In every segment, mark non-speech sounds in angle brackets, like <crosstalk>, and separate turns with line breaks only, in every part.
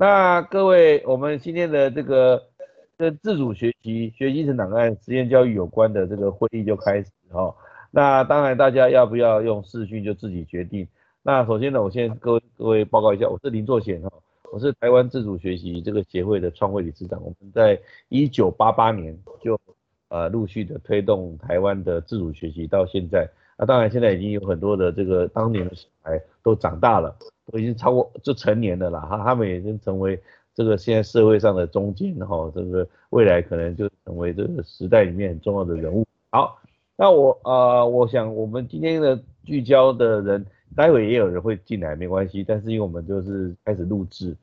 那各位，我们今天的这个跟自主学习、学习成档案、实验教育有关的这个会议就开始哈。那当然，大家要不要用视讯就自己决定。那首先呢，我先各位各位报告一下，我是林作贤哈，我是台湾自主学习这个协会的创会理事长。我们在一九八八年就呃陆续的推动台湾的自主学习到现在。那当然，现在已经有很多的这个当年的小孩都长大了，都已经超过就成年的了哈，他们已经成为这个现在社会上的中间哈，这个未来可能就成为这个时代里面很重要的人物。好，那我呃，我想我们今天的聚焦的人，待会也有人会进来，没关系，但是因为我们就是开始录制，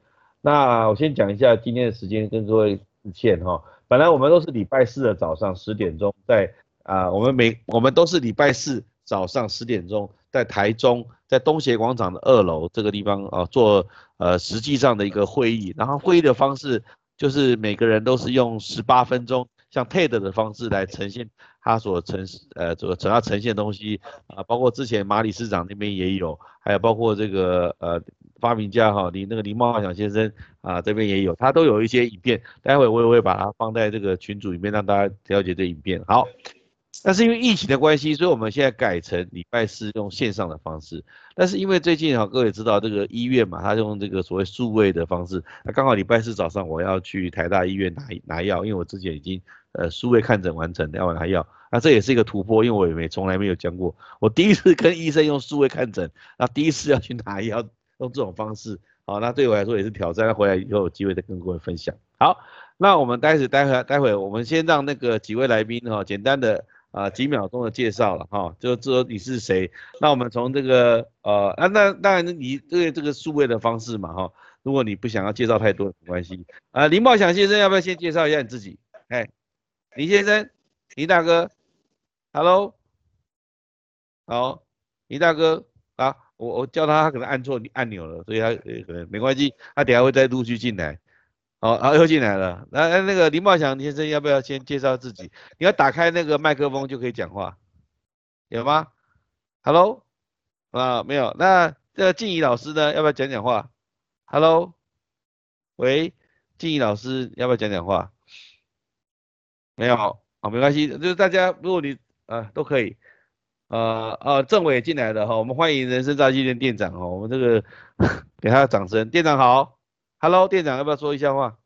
那我先讲一下今天的时间跟各位致歉哈，本来我们都是礼拜四的早上十点钟在啊，我们每我们都是礼拜四。早上十点钟，在台中，在东协广场的二楼这个地方啊，做呃实际上的一个会议。然后会议的方式就是每个人都是用十八分钟，像 TED 的方式来呈现他所呈呃所想要呈现的东西啊，包括之前马里市长那边也有，还有包括这个呃发明家哈林那个林茂祥先生啊这边也有，他都有一些影片，待会我也会把它放在这个群组里面让大家了解这影片。好。但是因为疫情的关系，所以我们现在改成礼拜四用线上的方式。但是因为最近哈，各位知道这个医院嘛，他用这个所谓数位的方式，那刚好礼拜四早上我要去台大医院拿拿药，因为我之前已经呃数位看诊完成，要拿药，那这也是一个突破，因为我也没从来没有讲过，我第一次跟医生用数位看诊，那第一次要去拿药用这种方式，好，那对我来说也是挑战，那回来以后有机会再跟各位分享。好，那我们待会待会待会我们先让那个几位来宾哈，简单的。啊，几秒钟的介绍了哈，就知道你是谁。那我们从这个呃，啊，那当然你这个这个数位的方式嘛哈，如果你不想要介绍太多，没关系。啊，林茂祥先生要不要先介绍一下你自己？哎，林先生，林大哥，Hello，好，林大哥啊，我我叫他，他可能按错按钮了，所以他可能没关系，他等下会再陆续进来。好，好，又进来了。那那个林茂祥先生要不要先介绍自己？你要打开那个麦克风就可以讲话，有吗？Hello，啊，没有。那这静怡老师呢？要不要讲讲话？Hello，喂，静怡老师要不要讲讲话？没有，好，没关系，就是大家如果你啊都可以。呃呃，政委进来了哈，我们欢迎人生炸鸡店店长哈，我们这个 <laughs> 给他掌声。店长好。Hello，店长要不要说一下话？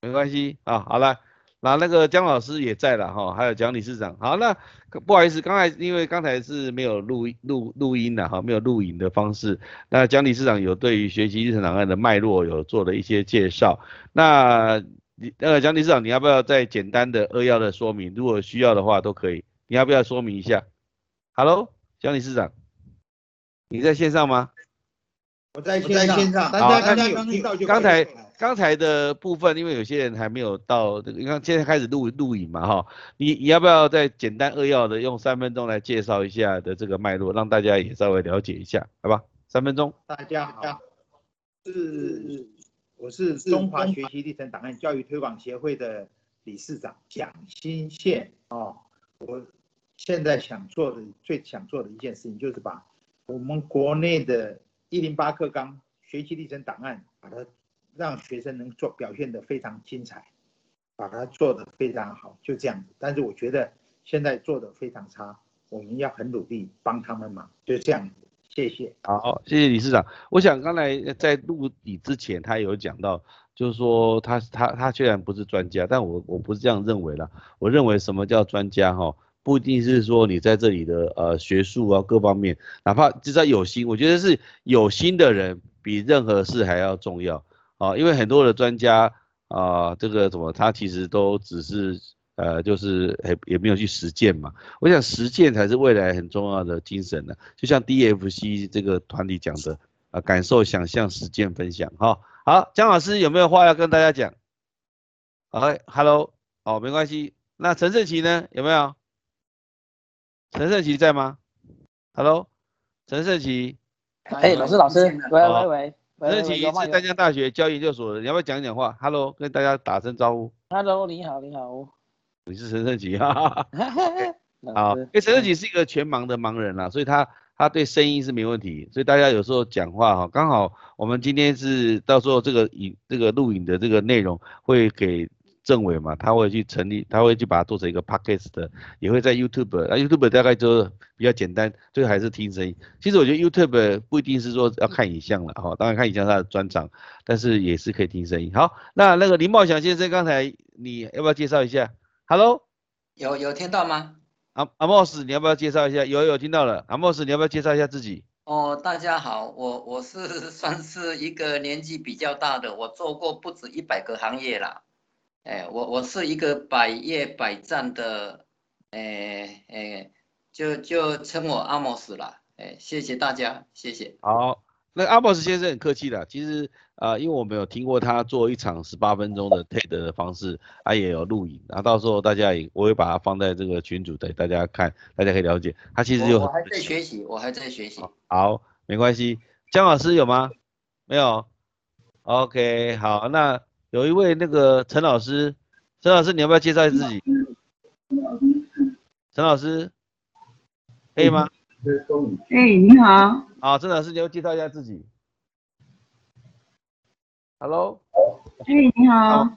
没关系啊，好了，那那个姜老师也在了哈，还有蒋理事长。好，那不好意思，刚才因为刚才是没有录录录音的哈，没有录影的方式。那蒋理事长有对于学习日程档案的脉络有做了一些介绍。那你呃蒋理事长，你要不要再简单的扼要的说明？如果需要的话都可以。你要不要说明一下？Hello，蒋理事长，你在线上吗？
我在线上，大家刚刚听到就
刚才刚才的部分，因为有些人还没有到这个，你看现在开始录录影嘛哈，你你要不要再简单扼要的用三分钟来介绍一下的这个脉络，让大家也稍微了解一下，好吧？三分钟。
大家好，是我是中华学习历程档案教育推广协会的理事长蒋新宪哦，我现在想做的最想做的一件事情就是把我们国内的。一零八课纲学习历程档案，把它让学生能做表现的非常精彩，把它做的非常好，就这样子。但是我觉得现在做的非常差，我们要很努力帮他们忙，就这样子。谢谢。
好，谢谢理事长。我想刚才在录底之前，他有讲到，就是说他他他虽然不是专家，但我我不是这样认为了。我认为什么叫专家哈？不一定是说你在这里的呃学术啊各方面，哪怕至少有心，我觉得是有心的人比任何事还要重要啊。因为很多的专家啊，这个什么他其实都只是呃就是也也没有去实践嘛。我想实践才是未来很重要的精神呢。就像 DFC 这个团体讲的啊，感受、想象、实践、分享。哈，好，姜老师有没有话要跟大家讲？好，Hello，哦，没关系。那陈胜奇呢？有没有？陈胜奇在吗？Hello，陈胜奇。
哎，老师，老师，喂喂喂。
陈胜奇是丹江大学教研究所的，你要不要讲讲话？Hello，跟大家打声招呼。
Hello，你好，你好。
你是陈胜奇，哈哈哈。好，因为陈胜奇是一个全盲的盲人啦，所以他他对声音是没问题，所以大家有时候讲话哈，刚好我们今天是到时候这个影这个录影的这个内容会给政委嘛，他会去成立，他会去把它做成一个 podcast 的，也会在 YouTube，那 YouTube 大概就比较简单，最后还是听声音。其实我觉得 YouTube 不一定是说要看影像了哈，当然看影像它的专长，但是也是可以听声音。好，那那个林茂祥先生刚才你要不要介绍一下？Hello，
有有听到吗？
阿阿莫斯，你要不要介绍一下？有有听到了，阿莫斯，你要不要介绍一下自己？
哦，大家好，我我是算是一个年纪比较大的，我做过不止一百个行业啦。哎，我我是一个百业百战的，哎哎，就就称我阿莫斯啦。哎，谢谢大家，谢谢。
好，那阿莫斯先生很客气的，其实。啊，因为我们有听过他做一场十八分钟的 TED 的方式，他也有录影，然后到时候大家也我会把它放在这个群组给大家看，大家可以了解。他其实有
我还在学习，我还在学习。
好，没关系。姜老师有吗？没有。OK，好，那有一位那个陈老师，陈老师你要不要介绍自己？陈老师，可以吗？
哎，你好。
好，陈老师你要介绍一下自己。Hello，
哎，你好，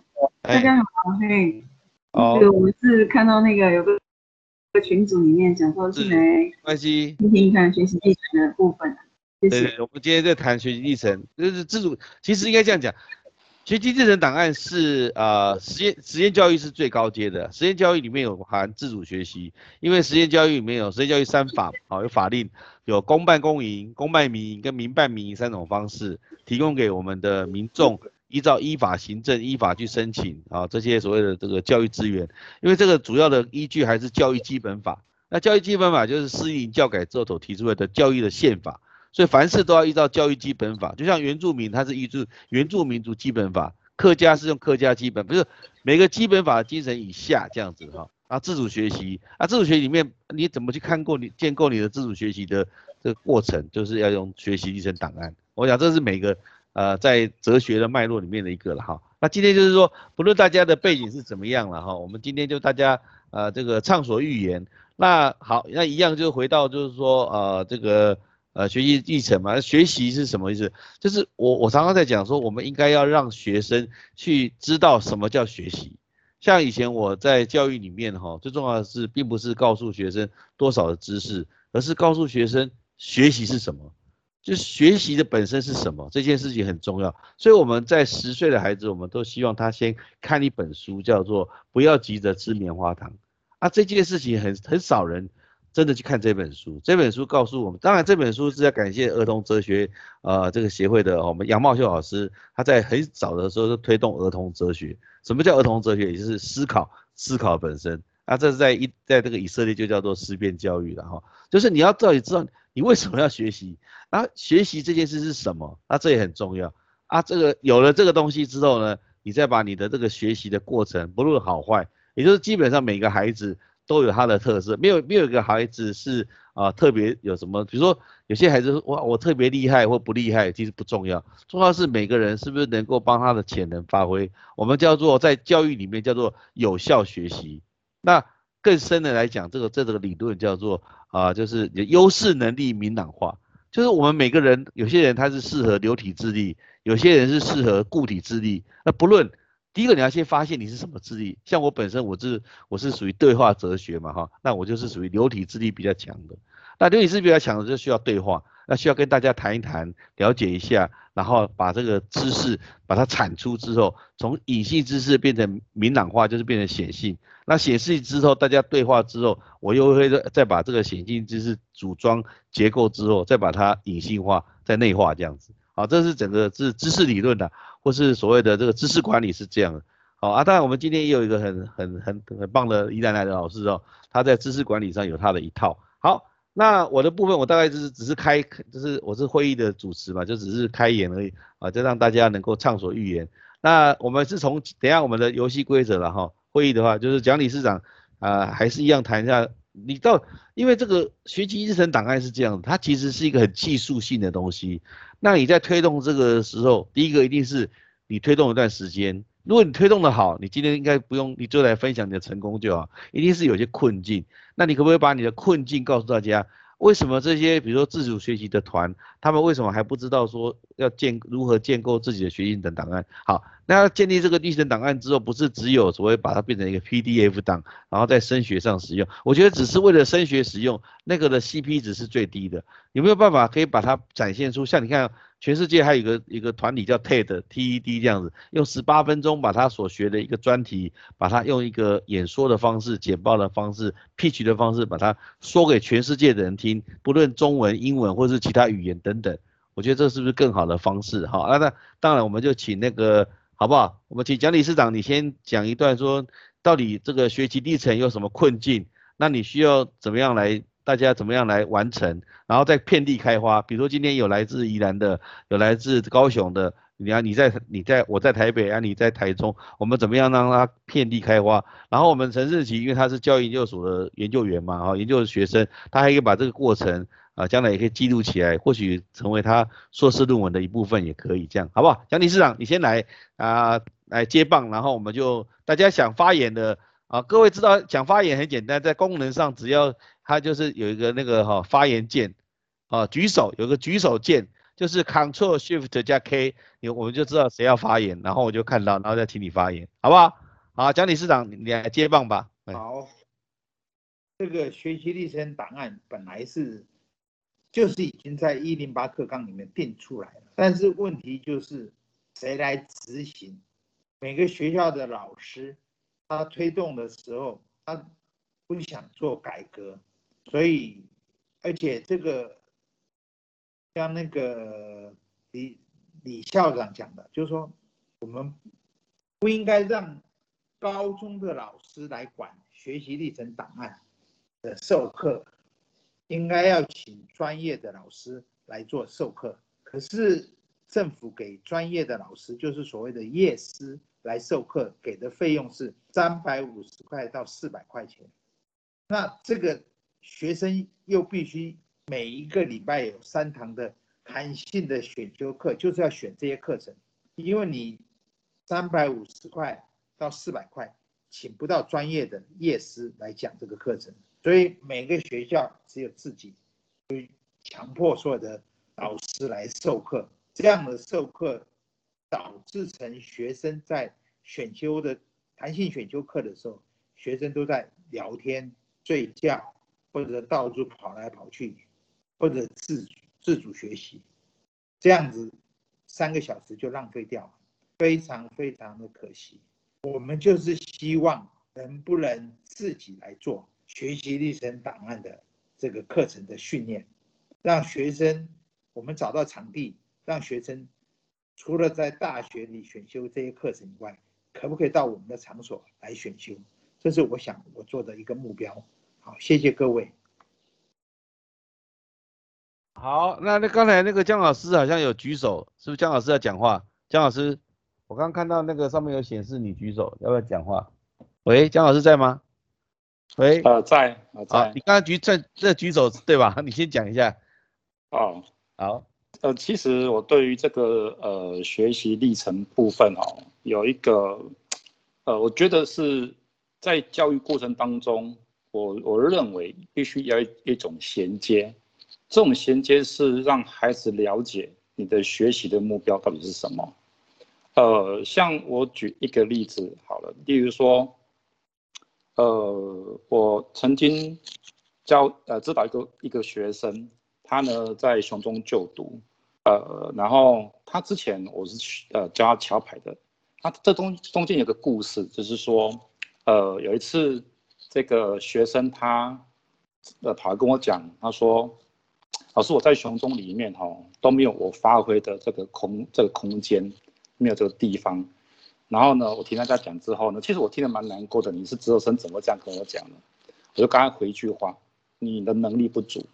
大家好，嘿，那个我是看到那个有个群组里面讲说是来
关系
听听看学习历程的部分，谢谢。
我们今天在谈学习历程，就是自主，其实应该这样讲，学习历程档案是呃实验实验教育是最高阶的，实验教育里面有含自主学习，因为实验教育里面有实验教育三法，好有法令。有公办公营、公办民营跟民办民营三种方式，提供给我们的民众依照依法行政、依法去申请啊这些所谓的这个教育资源。因为这个主要的依据还是教育基本法。那教育基本法就是适应教改之后所提出来的教育的宪法，所以凡事都要依照教育基本法。就像原住民，他是依据原住民族基本法；客家是用客家基本，不是每个基本法的精神以下这样子哈。啊，自主学习啊，自主学习里面你怎么去看过你建构你的自主学习的这个过程，就是要用学习历程档案。我想这是每个呃在哲学的脉络里面的一个了哈。那今天就是说，不论大家的背景是怎么样了哈，我们今天就大家呃这个畅所欲言。那好，那一样就回到就是说呃这个呃学习历程嘛，学习是什么意思？就是我我常常在讲说，我们应该要让学生去知道什么叫学习。像以前我在教育里面哈，最重要的是，并不是告诉学生多少的知识，而是告诉学生学习是什么，就学习的本身是什么，这件事情很重要。所以我们在十岁的孩子，我们都希望他先看一本书，叫做《不要急着吃棉花糖》啊。这件事情很很少人真的去看这本书。这本书告诉我们，当然这本书是要感谢儿童哲学呃这个协会的我们杨茂秀老师，他在很早的时候就推动儿童哲学。什么叫儿童哲学？也就是思考，思考本身啊，这是在一在这个以色列就叫做思辨教育了哈，就是你要到底知道你为什么要学习，啊，学习这件事是什么，啊，这也很重要啊，这个有了这个东西之后呢，你再把你的这个学习的过程，不论好坏，也就是基本上每个孩子都有他的特色，没有没有一个孩子是。啊，特别有什么？比如说，有些孩子我，我特别厉害或不厉害，其实不重要，重要是每个人是不是能够帮他的潜能发挥。我们叫做在教育里面叫做有效学习。那更深的来讲，这个这个理论叫做啊，就是优势能力明朗化。就是我们每个人，有些人他是适合流体智力，有些人是适合固体智力。那不论。第一个你要先发现你是什么智力，像我本身我是我是属于对话哲学嘛哈，那我就是属于流体智力比较强的。那流体智力比较强的就需要对话，那需要跟大家谈一谈，了解一下，然后把这个知识把它产出之后，从隐性知识变成明朗化，就是变成显性。那显性之后，大家对话之后，我又会再把这个显性知识组装结构之后，再把它隐性化，再内化这样子。啊，这是整个知知识理论的。或是所谓的这个知识管理是这样的，好啊，当然我们今天也有一个很很很很棒的宜兰来的老师哦，他在知识管理上有他的一套。好，那我的部分我大概就是只是开，就是我是会议的主持嘛，就只是开言而已啊，就让大家能够畅所欲言。那我们是从等下我们的游戏规则了哈，会议的话就是蒋理事长啊，还是一样谈一下，你到因为这个学习日程档案是这样，它其实是一个很技术性的东西。那你在推动这个时候，第一个一定是你推动一段时间。如果你推动的好，你今天应该不用，你就来分享你的成功就好。一定是有些困境，那你可不可以把你的困境告诉大家？为什么这些比如说自主学习的团，他们为什么还不知道说要建如何建构自己的学习等档案？好，那建立这个历程档案之后，不是只有所谓把它变成一个 PDF 档，然后在升学上使用。我觉得只是为了升学使用，那个的 CP 值是最低的。有没有办法可以把它展现出像你看？全世界还有一个一个团体叫 TED，TED 这样子，用十八分钟把他所学的一个专题，把它用一个演说的方式、简报的方式、pitch 的方式，把它说给全世界的人听，不论中文、英文或是其他语言等等。我觉得这是不是更好的方式？好，那那当然我们就请那个好不好？我们请蒋理事长，你先讲一段，说到底这个学习历程有什么困境？那你需要怎么样来？大家怎么样来完成，然后再遍地开花。比如说今天有来自宜兰的，有来自高雄的，你看你在你在我在台北啊，你在台中，我们怎么样让它遍地开花？然后我们陈世奇，因为他是教育研究所的研究员嘛，啊，研究的学生，他还可以把这个过程啊，将来也可以记录起来，或许成为他硕士论文的一部分也可以，这样好不好？蒋理事长，你先来啊，来接棒，然后我们就大家想发言的啊，各位知道想发言很简单，在功能上只要。它就是有一个那个哈发言键，啊举手有个举手键，就是 Control Shift 加 K，你我们就知道谁要发言，然后我就看到，然后再请你发言，好不好？好，蒋理事长你来接棒吧。
好，这个学习历程档案本来是就是已经在一零八课纲里面定出来了，但是问题就是谁来执行？每个学校的老师他推动的时候，他不想做改革。所以，而且这个像那个李李校长讲的，就是说，我们不应该让高中的老师来管学习历程档案的授课，应该要请专业的老师来做授课。可是政府给专业的老师，就是所谓的业师来授课，给的费用是三百五十块到四百块钱。那这个。学生又必须每一个礼拜有三堂的弹性的选修课，就是要选这些课程，因为你三百五十块到四百块，请不到专业的业师来讲这个课程，所以每个学校只有自己，去强迫所有的老师来授课，这样的授课导致成学生在选修的弹性选修课的时候，学生都在聊天睡觉。或者到处跑来跑去，或者自自主学习，这样子三个小时就浪费掉了，非常非常的可惜。我们就是希望能不能自己来做学习历程档案的这个课程的训练，让学生我们找到场地，让学生除了在大学里选修这些课程以外，可不可以到我们的场所来选修？这是我想我做的一个目标。好，谢谢各位。
好，那那刚才那个姜老师好像有举手，是不是姜老师要讲话？姜老师，我刚刚看到那个上面有显示你举手，要不要讲话？喂，姜老师在吗？喂，
呃，在，在。
你刚刚举在在举手对吧？<laughs> 你先讲一下。
哦，
好。
呃，其实我对于这个呃学习历程部分哦，有一个呃，我觉得是在教育过程当中。我我认为必须要一种衔接，这种衔接是让孩子了解你的学习的目标到底是什么。呃，像我举一个例子好了，例如说，呃，我曾经教呃指导一个一个学生，他呢在雄中就读，呃，然后他之前我是呃教他桥牌的，他这中中间有个故事，就是说，呃，有一次。这个学生他，呃，跑来跟我讲，他说：“老师，我在雄中里面哈都没有我发挥的这个空这个空间，没有这个地方。”然后呢，我听他在讲之后呢，其实我听得蛮难过的。你是职生，怎么这样跟我讲呢？我就刚刚回一句话：“你的能力不足。”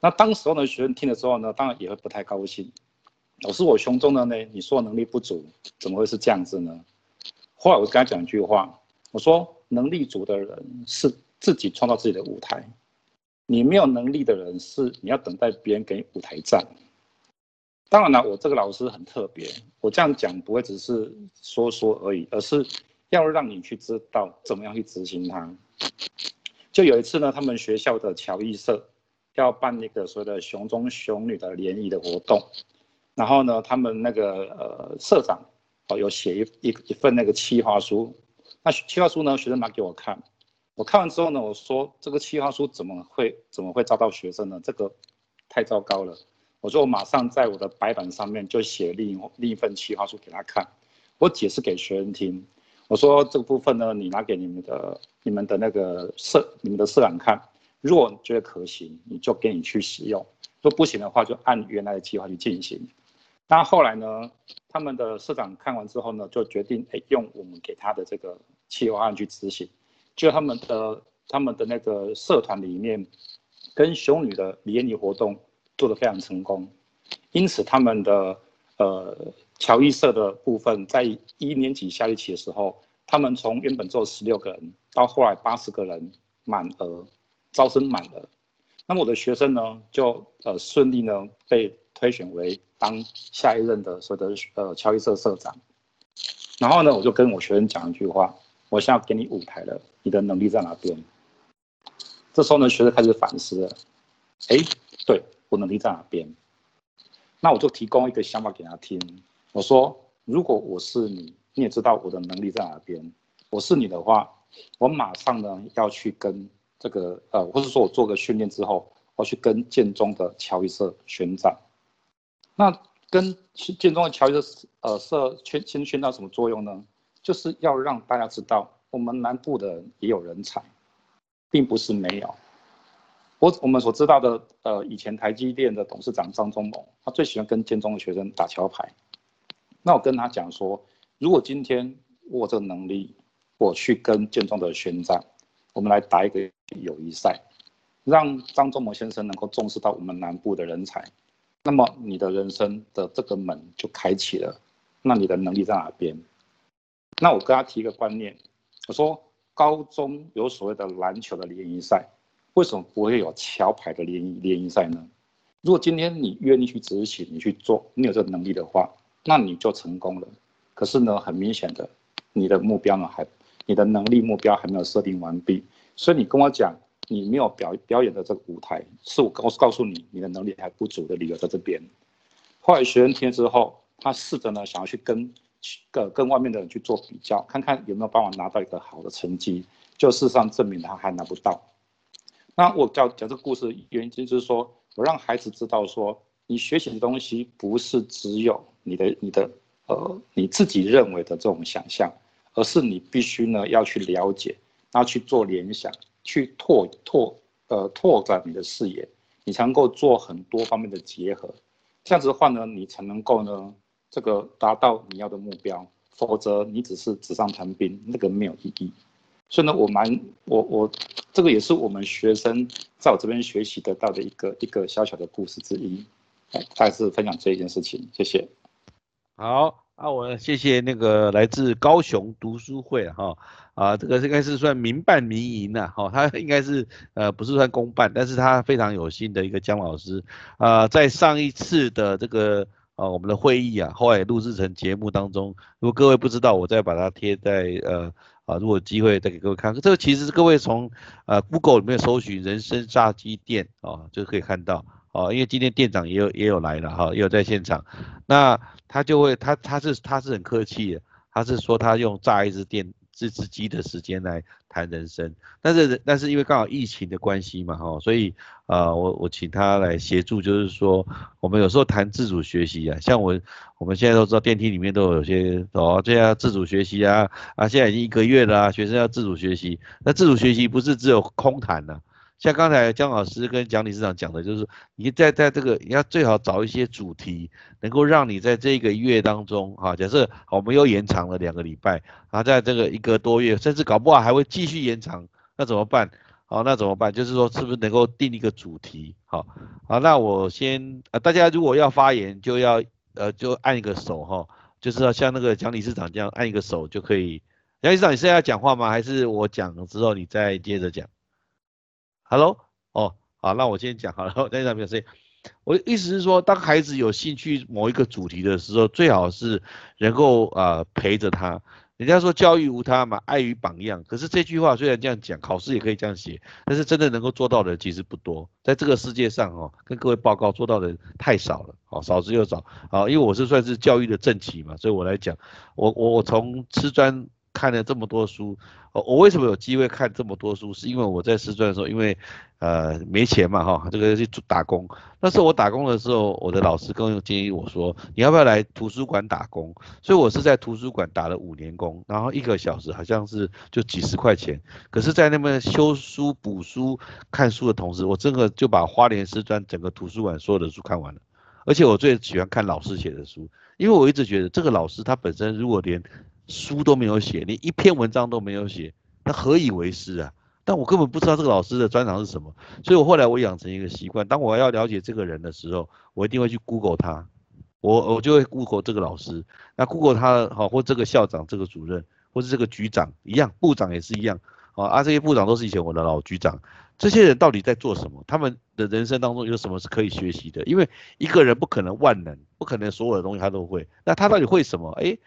那当时候呢学生听了之后呢，当然也会不太高兴。老师，我胸中的呢，你说能力不足，怎么会是这样子呢？后来我跟他讲一句话，我说。能力足的人是自己创造自己的舞台，你没有能力的人是你要等待别人给舞台站。当然了，我这个老师很特别，我这样讲不会只是说说而已，而是要让你去知道怎么样去执行它。就有一次呢，他们学校的乔艺社要办那个所谓的熊中熊女的联谊的活动，然后呢，他们那个呃社长哦有写一一一份那个企划书，那企划书呢学生拿给我看，我看完之后呢，我说这个企划书怎么会怎么会招到学生呢？这个太糟糕了，我说我马上在我的白板上面就写另另一份企划书给他看，我解释给学生听。我说这个部分呢，你拿给你们的、你们的那个社、你们的社长看，如果觉得可行，你就给你去使用；如果不行的话，就按原来的计划去进行。那后来呢，他们的社长看完之后呢，就决定哎用我们给他的这个企划案去执行。就他们的他们的那个社团里面，跟熊女的联谊活动做得非常成功，因此他们的呃。乔伊社的部分，在一年级下学期的时候，他们从原本做十六个人，到后来八十个人满额，招生满了。那么我的学生呢，就呃顺利呢被推选为当下一任的所谓的呃乔伊社社长。然后呢，我就跟我学生讲一句话：我现在给你舞台了，你的能力在哪边？这时候呢，学生开始反思了，哎，对我能力在哪边？那我就提供一个想法给他听。我说，如果我是你，你也知道我的能力在哪边。我是你的话，我马上呢要去跟这个呃，或者说我做个训练之后，我去跟建中的乔伊社宣战。那跟建中的乔伊社呃社宣先宣战什么作用呢？就是要让大家知道，我们南部的也有人才，并不是没有。我我们所知道的呃，以前台积电的董事长张忠谋，他最喜欢跟建中的学生打桥牌。那我跟他讲说，如果今天我这个能力，我去跟建中的宣战，我们来打一个友谊赛，让张忠谋先生能够重视到我们南部的人才，那么你的人生的这个门就开启了。那你的能力在哪边？那我跟他提一个观念，我说高中有所谓的篮球的联谊赛，为什么不会有桥牌的联谊联谊赛呢？如果今天你愿意去执行，你去做，你有这个能力的话。那你就成功了，可是呢，很明显的，你的目标呢还，你的能力目标还没有设定完毕，所以你跟我讲你没有表表演的这个舞台，是我告告诉你你的能力还不足的理由在这边。后来学生听之后，他试着呢想要去跟跟跟外面的人去做比较，看看有没有办法拿到一个好的成绩，就事实上证明他还拿不到。那我讲讲这个故事原因就是说我让孩子知道说。你学习的东西不是只有你的、你的呃你自己认为的这种想象，而是你必须呢要去了解，然后去做联想，去拓拓呃拓展你的视野，你才能够做很多方面的结合。这样子的话呢，你才能够呢这个达到你要的目标，否则你只是纸上谈兵，那个没有意义。所以呢，我蛮我我这个也是我们学生在我这边学习得到的一个一个小小的故事之一。哎再次分享这一件事情，谢谢。
好，那我谢谢那个来自高雄读书会哈啊，这个应该是算民办民营的哈，他应该是呃不是算公办，但是他非常有心的一个姜老师啊，在上一次的这个呃我们的会议啊，后来录制成节目当中，如果各位不知道，我再把它贴在呃啊，如果机会再给各位看，这个其实是各位从呃 Google 里面搜寻人生炸鸡店啊，就可以看到。啊，因为今天店长也有也有来了哈，也有在现场，那他就会他他是他是很客气的，他是说他用炸一只店这只鸡的时间来谈人生，但是但是因为刚好疫情的关系嘛哈，所以啊我我请他来协助，就是说我们有时候谈自主学习啊，像我我们现在都知道电梯里面都有些哦这样自主学习啊啊现在已经一个月了，学生要自主学习，那自主学习不是只有空谈呢。像刚才姜老师跟蒋理事长讲的，就是你在在这个你要最好找一些主题，能够让你在这个月当中，哈，假设我们又延长了两个礼拜，啊，在这个一个多月，甚至搞不好还会继续延长，那怎么办？好，那怎么办？就是说是不是能够定一个主题？好，好，那我先，呃，大家如果要发言，就要呃就按一个手哈，就是要像那个蒋理事长这样按一个手就可以。蒋理事长，你是要讲话吗？还是我讲了之后你再接着讲？Hello，哦，好，那我先讲好了。<laughs> 在上面谁？我意思是说，当孩子有兴趣某一个主题的时候，最好是能够啊陪着他。人家说教育无他嘛，爱与榜样。可是这句话虽然这样讲，考试也可以这样写，但是真的能够做到的其实不多。在这个世界上哦，跟各位报告做到的太少了，哦，少之又少。啊，因为我是算是教育的正旗嘛，所以我来讲，我我我从吃专。看了这么多书，我为什么有机会看这么多书？是因为我在师专的时候，因为呃没钱嘛哈，这个去打工。那时候我打工的时候，我的老师跟建议我说，你要不要来图书馆打工？所以我是在图书馆打了五年工，然后一个小时好像是就几十块钱。可是，在那边修书、补书、看书的同时，我真的就把花莲师专整个图书馆所有的书看完了。而且我最喜欢看老师写的书，因为我一直觉得这个老师他本身如果连书都没有写，连一篇文章都没有写，那何以为师啊？但我根本不知道这个老师的专长是什么，所以我后来我养成一个习惯，当我要了解这个人的时候，我一定会去 Google 他，我我就会 Google 这个老师，那 Google 他好或这个校长、这个主任或是这个局长一样，部长也是一样，啊，这些部长都是以前我的老局长，这些人到底在做什么？他们的人生当中有什么是可以学习的？因为一个人不可能万能，不可能所有的东西他都会，那他到底会什么？哎。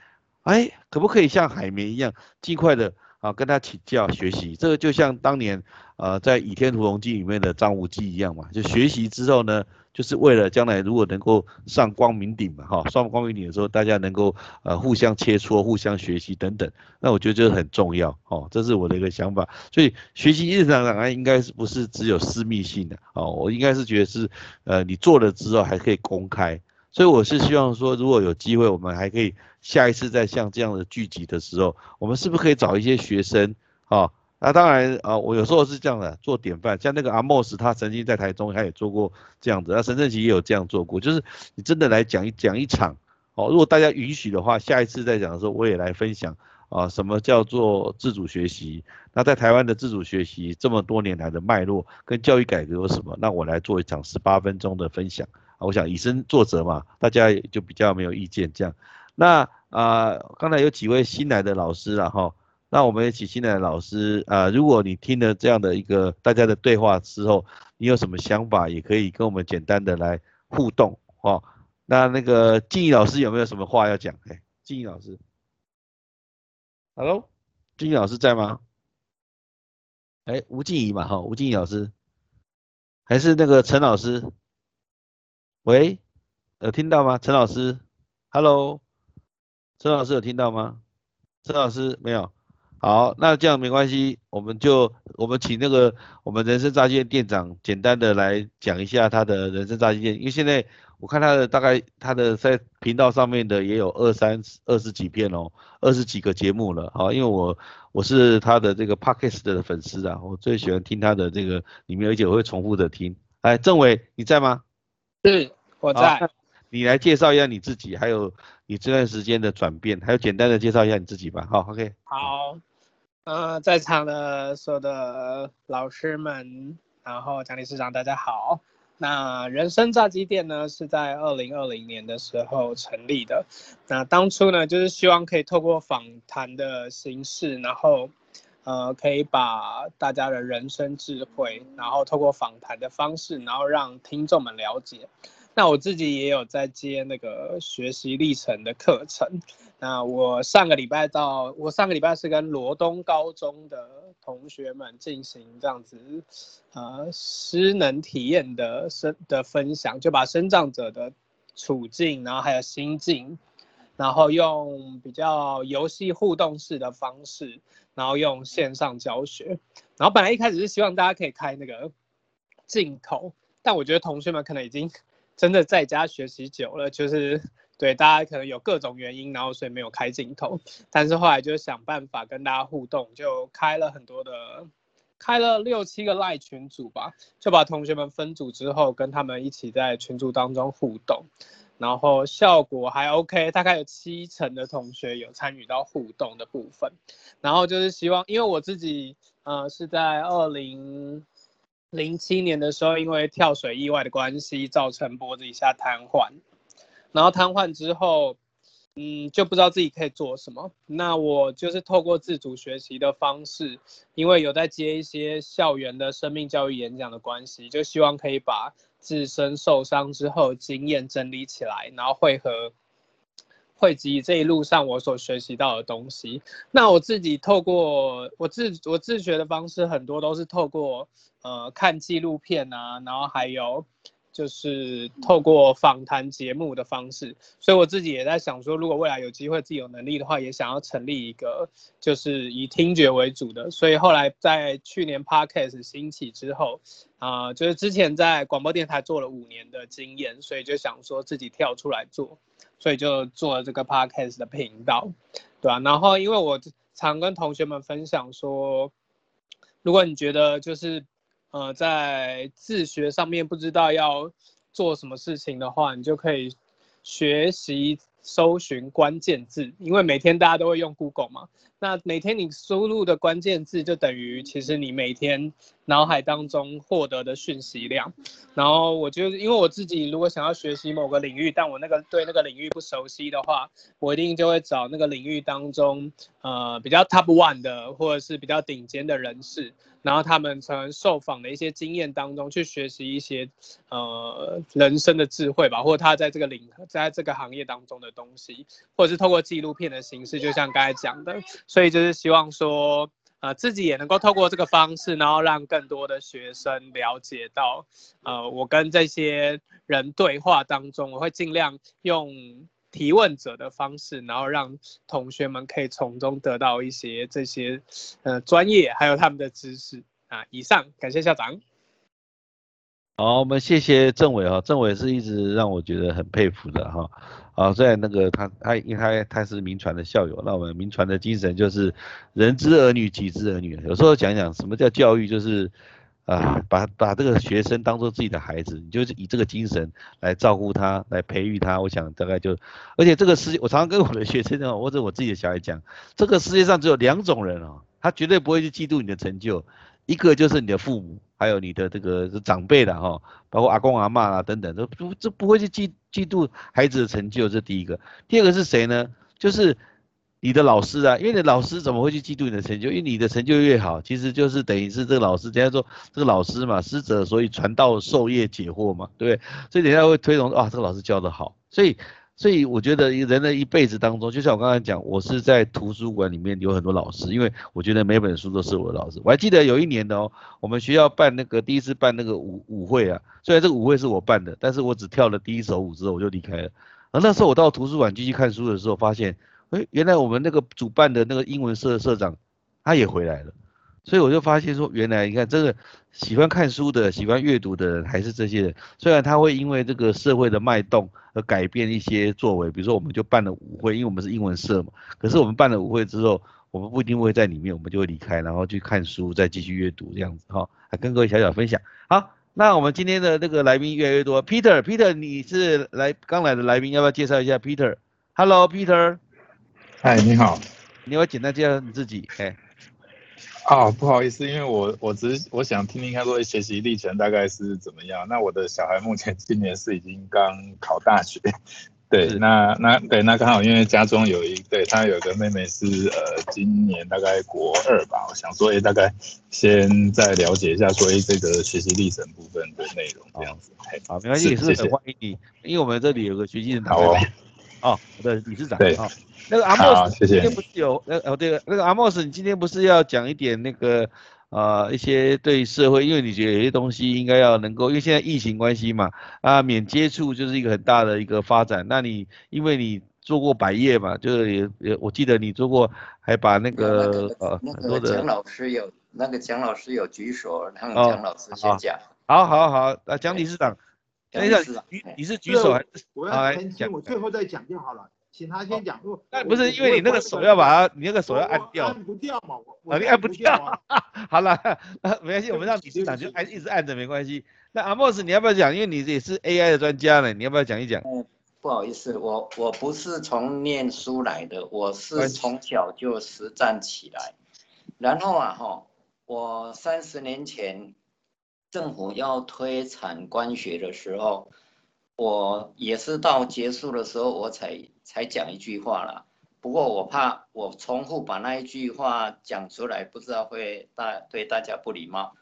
哎，可不可以像海绵一样，尽快的啊跟他请教学习？这个就像当年呃在《倚天屠龙记》里面的张无忌一样嘛，就学习之后呢，就是为了将来如果能够上光明顶嘛，哈，上光明顶的时候，大家能够呃互相切磋、互相学习等等。那我觉得这个很重要哦，这是我的一个想法。所以学习日常档案应该是不是只有私密性的哦？我应该是觉得是呃你做了之后还可以公开。所以我是希望说，如果有机会，我们还可以下一次再像这样的聚集的时候，我们是不是可以找一些学生啊？那当然啊，我有时候是这样的，做典范，像那个阿莫斯，他曾经在台中，他也做过这样子。那陈正奇也有这样做过，就是你真的来讲一讲一场哦。如果大家允许的话，下一次再讲的时候，我也来分享啊，什么叫做自主学习？那在台湾的自主学习这么多年来的脉络跟教育改革有什么？那我来做一场十八分钟的分享啊。我想以身作则嘛，大家就比较没有意见这样。那啊，刚才有几位新来的老师了哈，那我们一起新来的老师啊，如果你听了这样的一个大家的对话之后，你有什么想法，也可以跟我们简单的来互动哦。那那个静怡老师有没有什么话要讲？哎，静怡老师，Hello，静怡老师在吗？哎，吴静怡嘛哈，吴静怡老师，还是那个陈老师？喂，有听到吗？陈老师，Hello，陈老师有听到吗？陈老师没有。好，那这样没关系，我们就我们请那个我们人生炸鸡店店长简单的来讲一下他的人生炸鸡店，因为现在我看他的大概他的在频道上面的也有二三二十几片哦，二十几个节目了。好，因为我我是他的这个 Podcast 的粉丝啊，我最喜欢听他的这个里面，而且我会重复的听。哎，政委你在吗？
是，我在。
你来介绍一下你自己，还有你这段时间的转变，还有简单的介绍一下你自己吧。好，OK。
好，呃，在场的所有的老师们，然后蒋理事长，大家好。那人生炸鸡店呢，是在二零二零年的时候成立的。那当初呢，就是希望可以透过访谈的形式，然后。呃，可以把大家的人生智慧，然后透过访谈的方式，然后让听众们了解。<laughs> 那我自己也有在接那个学习历程的课程。那我上个礼拜到，我上个礼拜是跟罗东高中的同学们进行这样子，呃，失能体验的生的分享，就把生长者的处境，然后还有心境。然后用比较游戏互动式的方式，然后用线上教学。然后本来一开始是希望大家可以开那个镜头，但我觉得同学们可能已经真的在家学习久了，就是对大家可能有各种原因，然后所以没有开镜头。但是后来就想办法跟大家互动，就开了很多的，开了六七个赖群组吧，就把同学们分组之后，跟他们一起在群组当中互动。然后效果还 OK，大概有七成的同学有参与到互动的部分。然后就是希望，因为我自己呃是在二零零七年的时候，因为跳水意外的关系，造成脖子以下瘫痪。然后瘫痪之后，嗯，就不知道自己可以做什么。那我就是透过自主学习的方式，因为有在接一些校园的生命教育演讲的关系，就希望可以把。自身受伤之后，经验整理起来，然后汇合汇集这一路上我所学习到的东西。那我自己透过我自我自学的方式，很多都是透过呃看纪录片啊，然后还有。就是透过访谈节目的方式，所以我自己也在想说，如果未来有机会自己有能力的话，也想要成立一个就是以听觉为主的。所以后来在去年 Podcast 兴起之后，啊，就是之前在广播电台做了五年的经验，所以就想说自己跳出来做，所以就做了这个 Podcast 的频道，对吧？然后因为我常跟同学们分享说，如果你觉得就是。呃，在自学上面不知道要做什么事情的话，你就可以学习搜寻关键字，因为每天大家都会用 Google 嘛。那每天你输入的关键字，就等于其实你每天脑海当中获得的讯息量。然后我就因为我自己如果想要学习某个领域，但我那个对那个领域不熟悉的话，我一定就会找那个领域当中呃比较 top one 的，或者是比较顶尖的人士。然后他们从受访的一些经验当中去学习一些呃人生的智慧吧，或他在这个领在这个行业当中的东西，或者是透过纪录片的形式，就像刚才讲的，所以就是希望说呃自己也能够透过这个方式，然后让更多的学生了解到呃我跟这些人对话当中，我会尽量用。提问者的方式，然后让同学们可以从中得到一些这些呃专业还有他们的知识啊。以上，感谢校长。
好，我们谢谢政委哈，政委是一直让我觉得很佩服的哈。啊，虽然那个他他因为他他是民传的校友，那我们民传的精神就是人之儿女，己之儿女。有时候讲讲什么叫教育，就是。啊，把把这个学生当做自己的孩子，你就是以这个精神来照顾他，来培育他。我想大概就，而且这个世界，我常常跟我的学生讲，或者我自己的小孩讲，这个世界上只有两种人哦，他绝对不会去嫉妒你的成就，一个就是你的父母，还有你的这个长辈的哈，包括阿公阿妈啊等等，都不这不会去嫉嫉妒孩子的成就，这第一个。第二个是谁呢？就是。你的老师啊，因为你老师怎么会去嫉妒你的成就？因为你的成就越好，其实就是等于是这个老师，人家说这个老师嘛，师者，所以传道授业解惑嘛，对不对？所以等下会推崇啊，这个老师教的好。所以，所以我觉得人的一辈子当中，就像我刚才讲，我是在图书馆里面有很多老师，因为我觉得每本书都是我的老师。我还记得有一年的哦，我们学校办那个第一次办那个舞舞会啊，虽然这个舞会是我办的，但是我只跳了第一首舞之后我就离开了。而那时候我到图书馆继续看书的时候，发现。哎，原来我们那个主办的那个英文社社长，他也回来了，所以我就发现说，原来你看这个喜欢看书的、喜欢阅读的人，还是这些人。虽然他会因为这个社会的脉动而改变一些作为，比如说我们就办了舞会，因为我们是英文社嘛。可是我们办了舞会之后，我们不一定会在里面，我们就会离开，然后去看书，再继续阅读这样子哈。还跟各位小小分享。好，那我们今天的那个来宾越来越多，Peter，Peter，你是来刚来的来宾，要不要介绍一下 Peter？Hello，Peter。
嗨，你好，
你要简单介绍你自己，哎，
哦，<laughs> 不好意思，因为我我只是我想听听看说学习历程大概是怎么样。那我的小孩目前今年是已经刚考大学，对，那那对，那刚好因为家中有一对他有个妹妹是呃今年大概国二吧，我想说也大概先再了解一下说哎这个学习历程部分的内容这样子，
好，没关系，是很欢迎你，因为我们这里有个学习的
好哦，
哦，的理事长，
对。
那个阿莫斯今天不是有那哦对了，那个阿莫斯，你今天不是要讲一点那个呃一些对社会，因为你觉得有些东西应该要能够，因为现在疫情关系嘛，啊免接触就是一个很大的一个发展。那你因为你做过百业嘛，就是也也我记得你做过，还把那个
呃很多的蒋老师有那个蒋老师有举手，让蒋老师先讲。
好好好，那蒋理事长，蒋理事长，你你是举手还是？
我要先讲，我最后再讲就好了。请他先讲。
那不是因为你那个手要把它，你那个手要按掉。
按不掉嘛，我
你按不掉。<laughs> 好了，没关系，我们让理事长就按一直按着没关系。那阿莫斯你要不要讲？因为你也是 AI 的专家呢，你要不要讲一讲？
嗯，不好意思，我我不是从念书来的，我是从小就实战起来。然后啊哈，我三十年前政府要推产官学的时候。我也是到结束的时候我才才讲一句话了，不过我怕我重复把那一句话讲出来，不知道会大对大家不礼貌。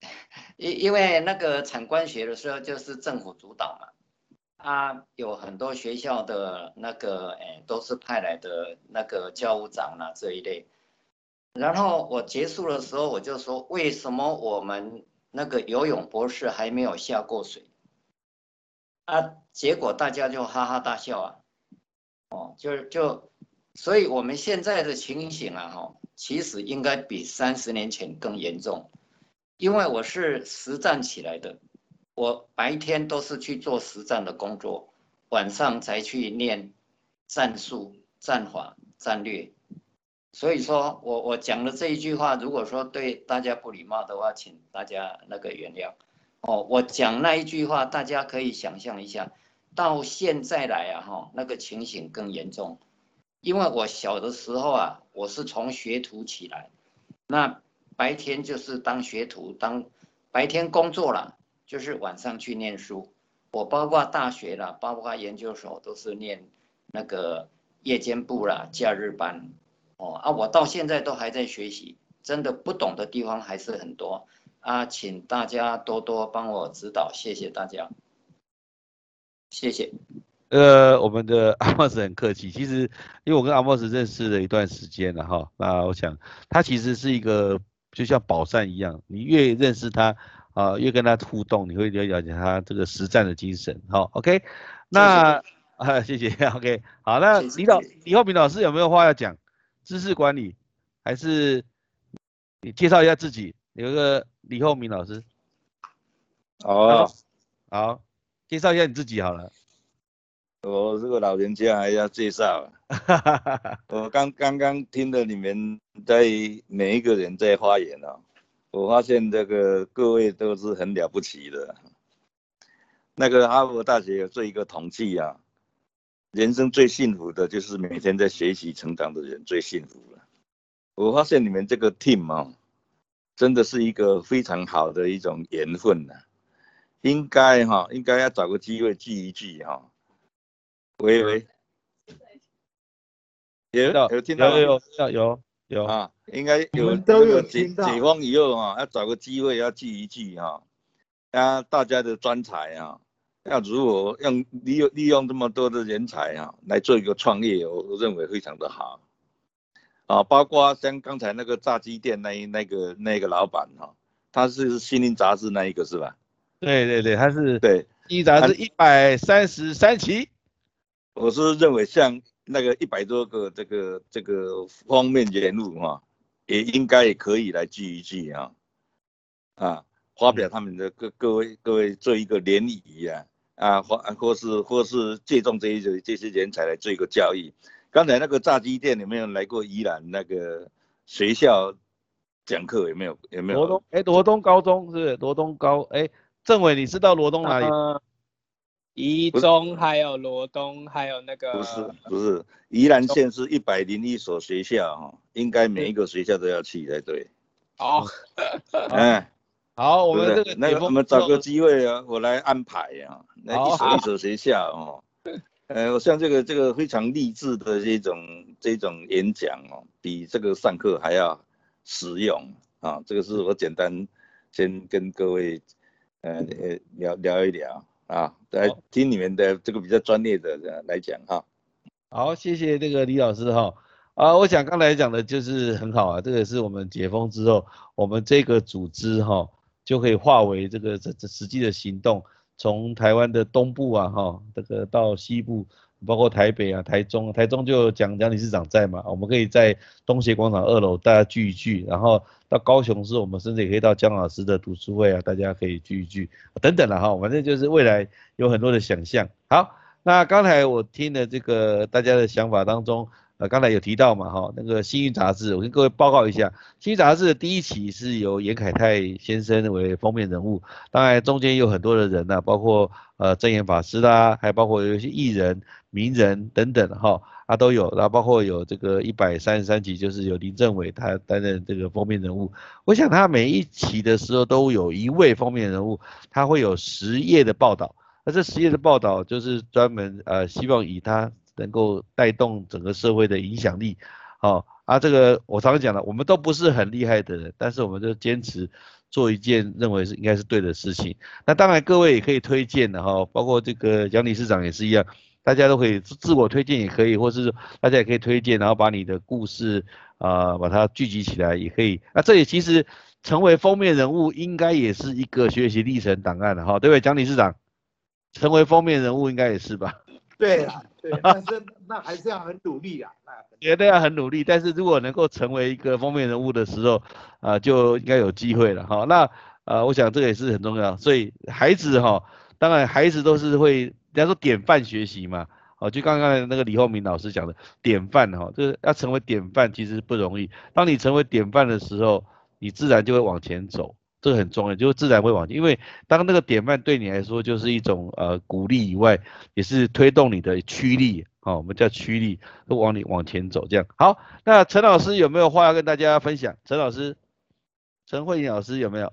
<laughs> 因因为那个产官学的时候就是政府主导嘛，啊，有很多学校的那个，哎，都是派来的那个教务长啊这一类。然后我结束的时候，我就说，为什么我们那个游泳博士还没有下过水？啊，结果大家就哈哈大笑啊。哦，就就，所以我们现在的情形啊，哈，其实应该比三十年前更严重，因为我是实战起来的。我白天都是去做实战的工作，晚上才去练战术、战法、战略。所以说我我讲的这一句话，如果说对大家不礼貌的话，请大家那个原谅。哦，我讲那一句话，大家可以想象一下，到现在来啊，哈，那个情形更严重。因为我小的时候啊，我是从学徒起来，那白天就是当学徒，当白天工作了。就是晚上去念书，我包括大学了，包括研究所都是念那个夜间部啦、假日班，哦啊，我到现在都还在学习，真的不懂的地方还是很多啊，请大家多多帮我指导，谢谢大家，谢谢。
呃，我们的 <laughs> 阿莫斯很客气，其实因为我跟阿莫斯认识了一段时间了哈，那我想他其实是一个就像宝善一样，你越认识他。啊，越跟他互动，你会了解他这个实战的精神。好，OK，那啊，谢谢，<laughs> OK，好，那李老李厚平老师有没有话要讲？知识管理，还是你介绍一下自己？有个李厚明老师。
哦，
好，介绍一下你自己好了。
我这个老人家还要介绍。<laughs> 我刚刚刚听了你们在每一个人在发言啊。我发现这个各位都是很了不起的。那个哈佛大学有做一个统计啊，人生最幸福的就是每天在学习成长的人最幸福了。我发现你们这个 team 啊，真的是一个非常好的一种缘分呐。应该哈，应该要找个机会聚一聚哈。喂喂，有有听到
有有有。有
啊，应该有那个解解放以后啊，要找个机会要聚一聚哈，啊，大家的专才啊，要如果用利用利用这么多的人才啊，来做一个创业，我认为非常的好，啊，包括像刚才那个炸鸡店那那个那个老板哈，他是《心灵杂志》那一个是吧？
对对对，他是
对《
心灵杂志》一百三十三期，
我是认为像。那个一百多个这个这个方面人物哈，也应该也可以来聚一聚啊，啊，发表他们的各各位各位做一个联谊啊，啊或或是或是借重这些这些人才来做一个教育。刚才那个炸鸡店有没有来过宜兰那个学校讲课？有没有？有没有？
罗东哎，罗东高中是罗东高哎，政委你知道罗东哪里？
宜中还有罗东，还有那个
不是不是宜兰县是一百零一所学校哈，应该每一个学校都要去才对。
哦，
哎，好，我们这个
那我们找个机会啊，我来安排啊，来一所一所学校哦。<laughs> 呃，我像这个这个非常励志的这种这种演讲哦，比这个上课还要实用啊。这个是我简单先跟各位呃呃聊聊一聊。啊，来听你们的这个比较专业的来讲哈。
好，谢谢这个李老师哈。啊，我想刚才讲的就是很好啊，这个是我们解封之后，我们这个组织哈就可以化为这个这这实际的行动，从台湾的东部啊哈，这个到西部。包括台北啊、台中，台中就蒋蒋理事长在嘛，我们可以在东协广场二楼大家聚一聚，然后到高雄市，我们甚至也可以到姜老师的读书会啊，大家可以聚一聚，等等了哈，反正就是未来有很多的想象。好，那刚才我听了这个大家的想法当中。呃，刚才有提到嘛，哈，那个《幸运杂志》，我跟各位报告一下，《幸运杂志》的第一期是由严凯泰先生为封面人物，当然中间有很多的人呐，包括呃真言法师啦，还包括有一些艺人、名人等等，哈，啊都有，然后包括有这个一百三十三集，就是有林政伟他担任这个封面人物，我想他每一期的时候都有一位封面人物，他会有十页的报道，那这十页的报道就是专门呃希望以他。能够带动整个社会的影响力，好啊，这个我常常讲了，我们都不是很厉害的人，但是我们就坚持做一件认为是应该是对的事情。那当然各位也可以推荐的哈，包括这个蒋理事长也是一样，大家都可以自我推荐也可以，或是大家也可以推荐，然后把你的故事啊把它聚集起来也可以。那这里其实成为封面人物应该也是一个学习历程档案的哈，对不对？蒋理事长成为封面人物应该也是吧？<laughs>
对啊，对，<laughs> 但是那还是要很努力啊，那
绝对要很努力。但是如果能够成为一个封面人物的时候，啊，就应该有机会了哈。那呃，我想这个也是很重要。所以孩子哈，当然孩子都是会，人家说典范学习嘛，哦，就刚刚那个李厚明老师讲的典范哈，就是要成为典范其实不容易。当你成为典范的时候，你自然就会往前走。这个很重要，就是自然会往前，因为当那个典范对你来说就是一种呃鼓励以外，也是推动你的驱力，哦，我们叫驱力，都往你往前走这样。好，那陈老师有没有话要跟大家分享？陈老师，陈慧颖老师有没有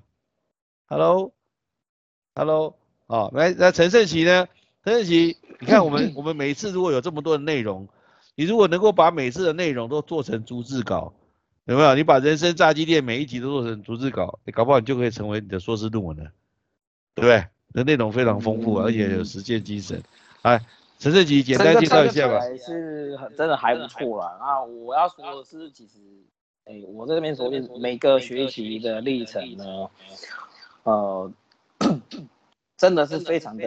？Hello，Hello，哦，来，那陈胜奇呢？陈胜奇，你看我们我们每次如果有这么多的内容，你如果能够把每次的内容都做成逐字稿。有没有？你把人生炸鸡店每一集都做成逐字稿，你搞不好你就可以成为你的硕士论文了，对不对？那内容非常丰富，而且有实践精神。哎，陈胜吉简单介绍一下吧。
是真的还不错啦。啊，我要说的是，其实，哎，我这边说，每个学习的历程呢，呃，真的是非常的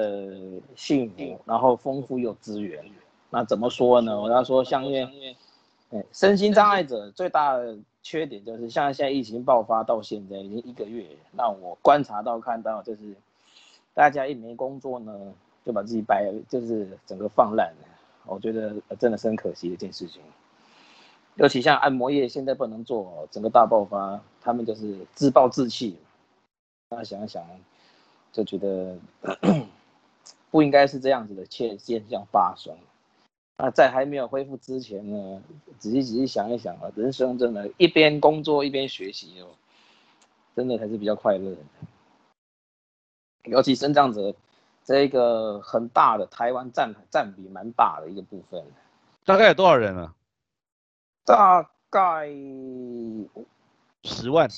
幸福，然后丰富又资源。那怎么说呢？我要说，像因为。哎，身心障碍者最大的缺点就是，像现在疫情爆发到现在已经一个月，那我观察到看到就是，大家一没工作呢，就把自己摆，就是整个放烂了。我觉得真的是很可惜的一件事情。尤其像按摩业现在不能做，整个大爆发，他们就是自暴自弃。大家想一想，就觉得 <coughs> 不应该是这样子的现现象发生。那在还没有恢复之前呢，仔细仔细想一想啊，人生真的，一边工作一边学习哦，真的还是比较快乐的。尤其生长者这一个很大的台湾占占比蛮大的一个部分，
大概有多少人啊？
大概
十万，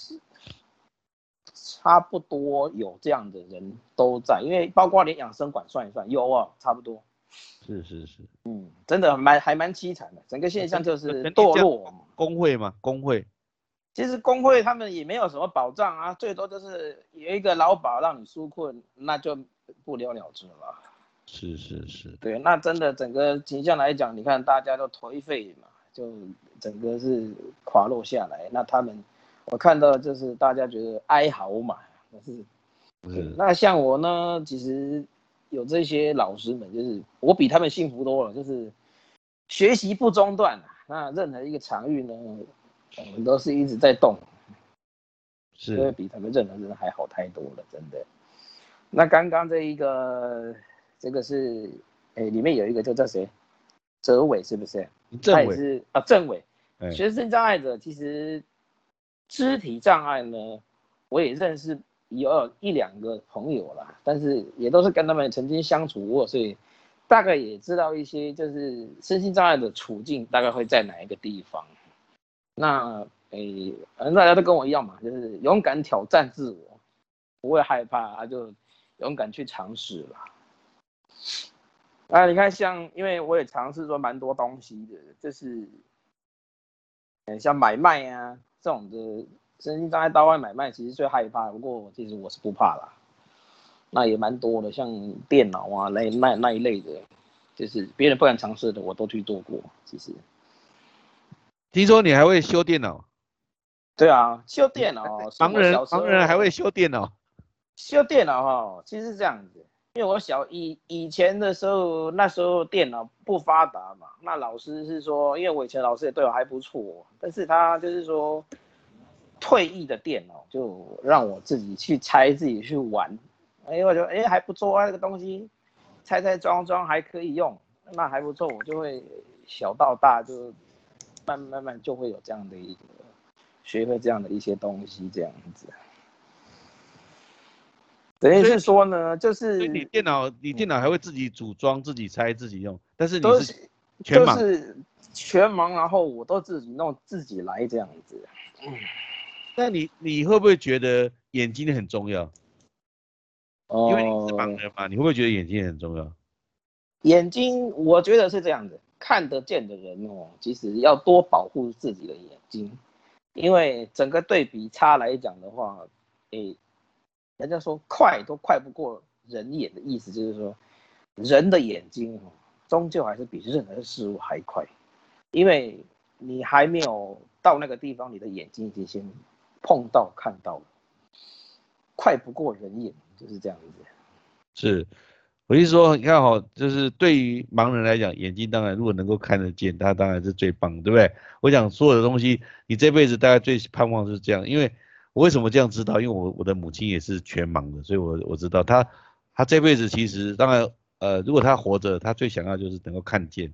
差不多有这样的人都在，因为包括连养生馆算一算，有啊，差不多。
是是是，
嗯，真的蛮还蛮凄惨的，整个现象就是堕落。
工会嘛，工会，
其实工会他们也没有什么保障啊，最多就是有一个劳保让你纾困，那就不了了之了。
是是是，
对，那真的整个形象来讲，你看大家都颓废嘛，就整个是垮落下来。那他们，我看到就是大家觉得哀嚎嘛，是，是。那像我呢，其实。有这些老师们，就是我比他们幸福多了，就是学习不中断。那任何一个场域呢，我们都是一直在动，
是
比他们任何人还好太多了，真的。那刚刚这一个，这个是，哎，里面有一个叫叫谁？哲伟是不是？
他也
是啊，政伟。学生障碍者其实肢体障碍呢，我也认识。有一两个朋友啦，但是也都是跟他们曾经相处过，所以大概也知道一些，就是身心障碍的处境大概会在哪一个地方。那诶，反正大家都跟我一样嘛，就是勇敢挑战自我，不会害怕，就勇敢去尝试了。啊，你看，像因为我也尝试过蛮多东西的，就是像买卖啊这种的。身心障碍到外买卖，其实最害怕。不过其实我是不怕啦，那也蛮多的，像电脑啊那那那一类的，就是别人不敢尝试的，我都去做过。其实，
听说你还会修电脑？
对啊，修电脑。
盲人盲人还会修电脑？
修电脑哈，其实是这样子，因为我小以以前的时候，那时候电脑不发达嘛，那老师是说，因为我以前老师也对我还不错，但是他就是说。退役的电脑就让我自己去拆，自己去玩。哎，我觉得哎还不错啊，这个东西拆拆装装还可以用，那还不错。我就会小到大就慢慢慢就会有这样的一个学会这样的一些东西，这样子。等于是说呢，就是
你电脑你电脑还会自己组装、自己拆、自己用，但是
都是就是全盲，然后我都自己弄自己来这样子。
嗯，那你你会不会觉得眼睛很重要？因为你是盲人嘛，你会不会觉得眼睛很重要？
眼睛，我觉得是这样子，看得见的人哦，其实要多保护自己的眼睛，因为整个对比差来讲的话，诶，人家说快都快不过人眼的意思，就是说人的眼睛哦，终究还是比任何事物还快，因为你还没有到那个地方，你的眼睛已经先碰到看到了，快不过人眼，就是这样子。
是。我意思说，你看哈，就是对于盲人来讲，眼睛当然如果能够看得见，他当然是最棒，对不对？我想所有的东西，你这辈子大概最盼望是这样。因为我为什么这样知道？因为我我的母亲也是全盲的，所以我我知道她她这辈子其实当然呃，如果她活着，她最想要就是能够看见，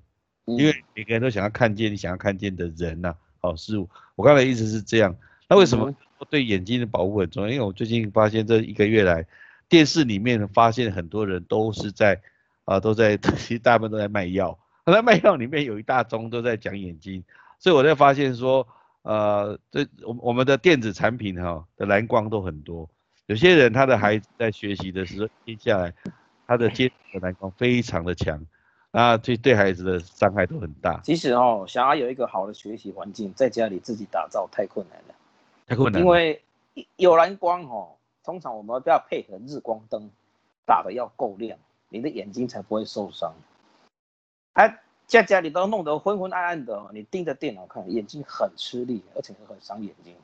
因为每个人都想要看见你想要看见的人呐，好事物。我刚才意思是这样。那为什么对眼睛的保护很重要？因为我最近发现这一个月来。电视里面发现很多人都是在，啊，都在，其 <laughs> 实大部分都在卖药。<laughs> 他在卖药里面有一大宗都在讲眼睛，所以我在发现说，呃，这我我们的电子产品哈的蓝光都很多。有些人他的孩子在学习的时候，接下来他的接触的蓝光非常的强，啊，对对孩子的伤害都很大。
其实哦，想要有一个好的学习环境，在家里自己打造太困难了，
太困难。
因为有蓝光哦。通常我们都要配合日光灯，打的要够亮，你的眼睛才不会受伤。哎，在家里都弄得昏昏暗暗的，你盯着电脑看，眼睛很吃力，而且很伤眼睛，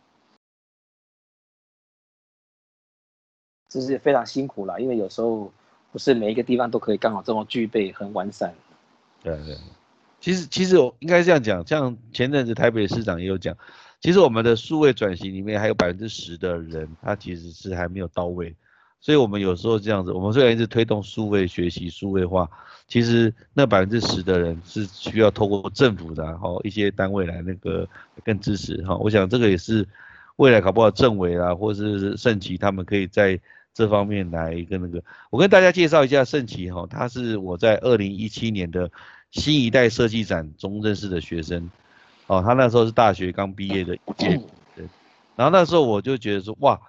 这是非常辛苦了。因为有时候不是每一个地方都可以刚好这么具备很完善。
对对，其实其实我应该这样讲，像前阵子台北市长也有讲。其实我们的数位转型里面还有百分之十的人，他其实是还没有到位，所以我们有时候这样子，我们虽然一直推动数位学习、数位化，其实那百分之十的人是需要透过政府的哈一些单位来那个更支持哈。我想这个也是未来搞不好政委啊，或者是盛奇他们可以在这方面来一个那个。我跟大家介绍一下盛奇哈，他是我在二零一七年的新一代设计展中认识的学生。哦，他那时候是大学刚毕业的一届，对。<coughs> 然后那时候我就觉得说，哇，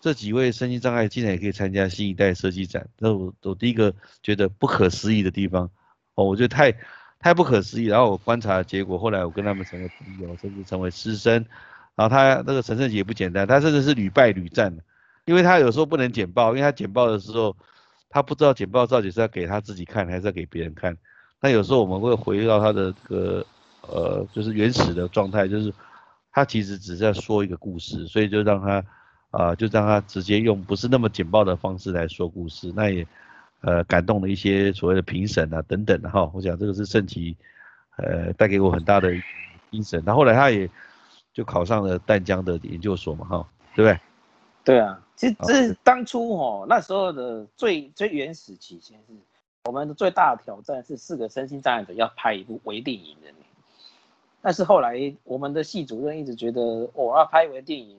这几位身心障碍竟然也可以参加新一代设计展，那我我第一个觉得不可思议的地方，哦，我觉得太太不可思议。然后我观察结果，后来我跟他们成为朋友，甚至成为师生。然后他那个陈胜杰也不简单，他甚至是屡败屡战的，因为他有时候不能剪报，因为他剪报的时候，他不知道剪报到底是要给他自己看还是要给别人看。那有时候我们会回到他的这个。呃，就是原始的状态，就是他其实只是在说一个故事，所以就让他啊，就让他直接用不是那么简报的方式来说故事，那也呃感动了一些所谓的评审啊等等的哈。我想这个是盛奇呃带给我很大的精神。那后来他也就考上了淡江的研究所嘛哈，对不对？
对啊，其实这当初哦那时候的最最原始起先是我们的最大的挑战是四个身心障碍者要拍一部微电影的。但是后来，我们的系主任一直觉得，我要拍微电影，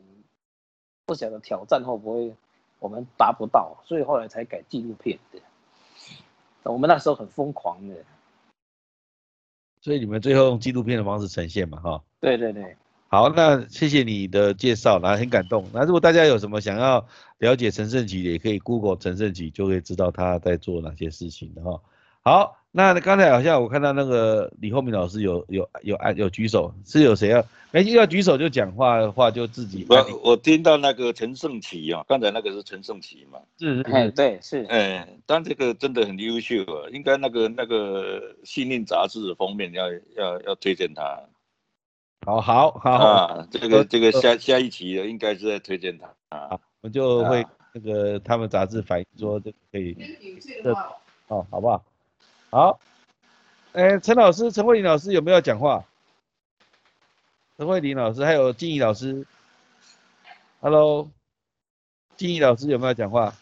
不晓得挑战会不会我们达不到，所以后来才改纪录片的。我们那时候很疯狂的，
所以你们最后用纪录片的方式呈现嘛，哈。
对对对。
好，那谢谢你的介绍，然后很感动。那如果大家有什么想要了解陈胜奇的，也可以 Google 陈胜奇，就会知道他在做哪些事情的哈。好。那刚才好像我看到那个李厚明老师有有有按有举手，是有谁要没要举手就讲话的话就自己。
我我听到那个陈胜奇啊，刚才那个是陈胜奇嘛？
是，
哎对是，
哎，但这个真的很优秀啊，应该那个那个《信令》杂志的封面要要要推荐他。
好好好
啊，这个这个下下一期应该是在推荐他啊，
我就会那个他们杂志反映说这可以，这哦好不好？好，哎，陈老师，陈慧玲老师有没有讲话？陈慧玲老师，还有静怡老师，Hello，静怡老师有没有讲话？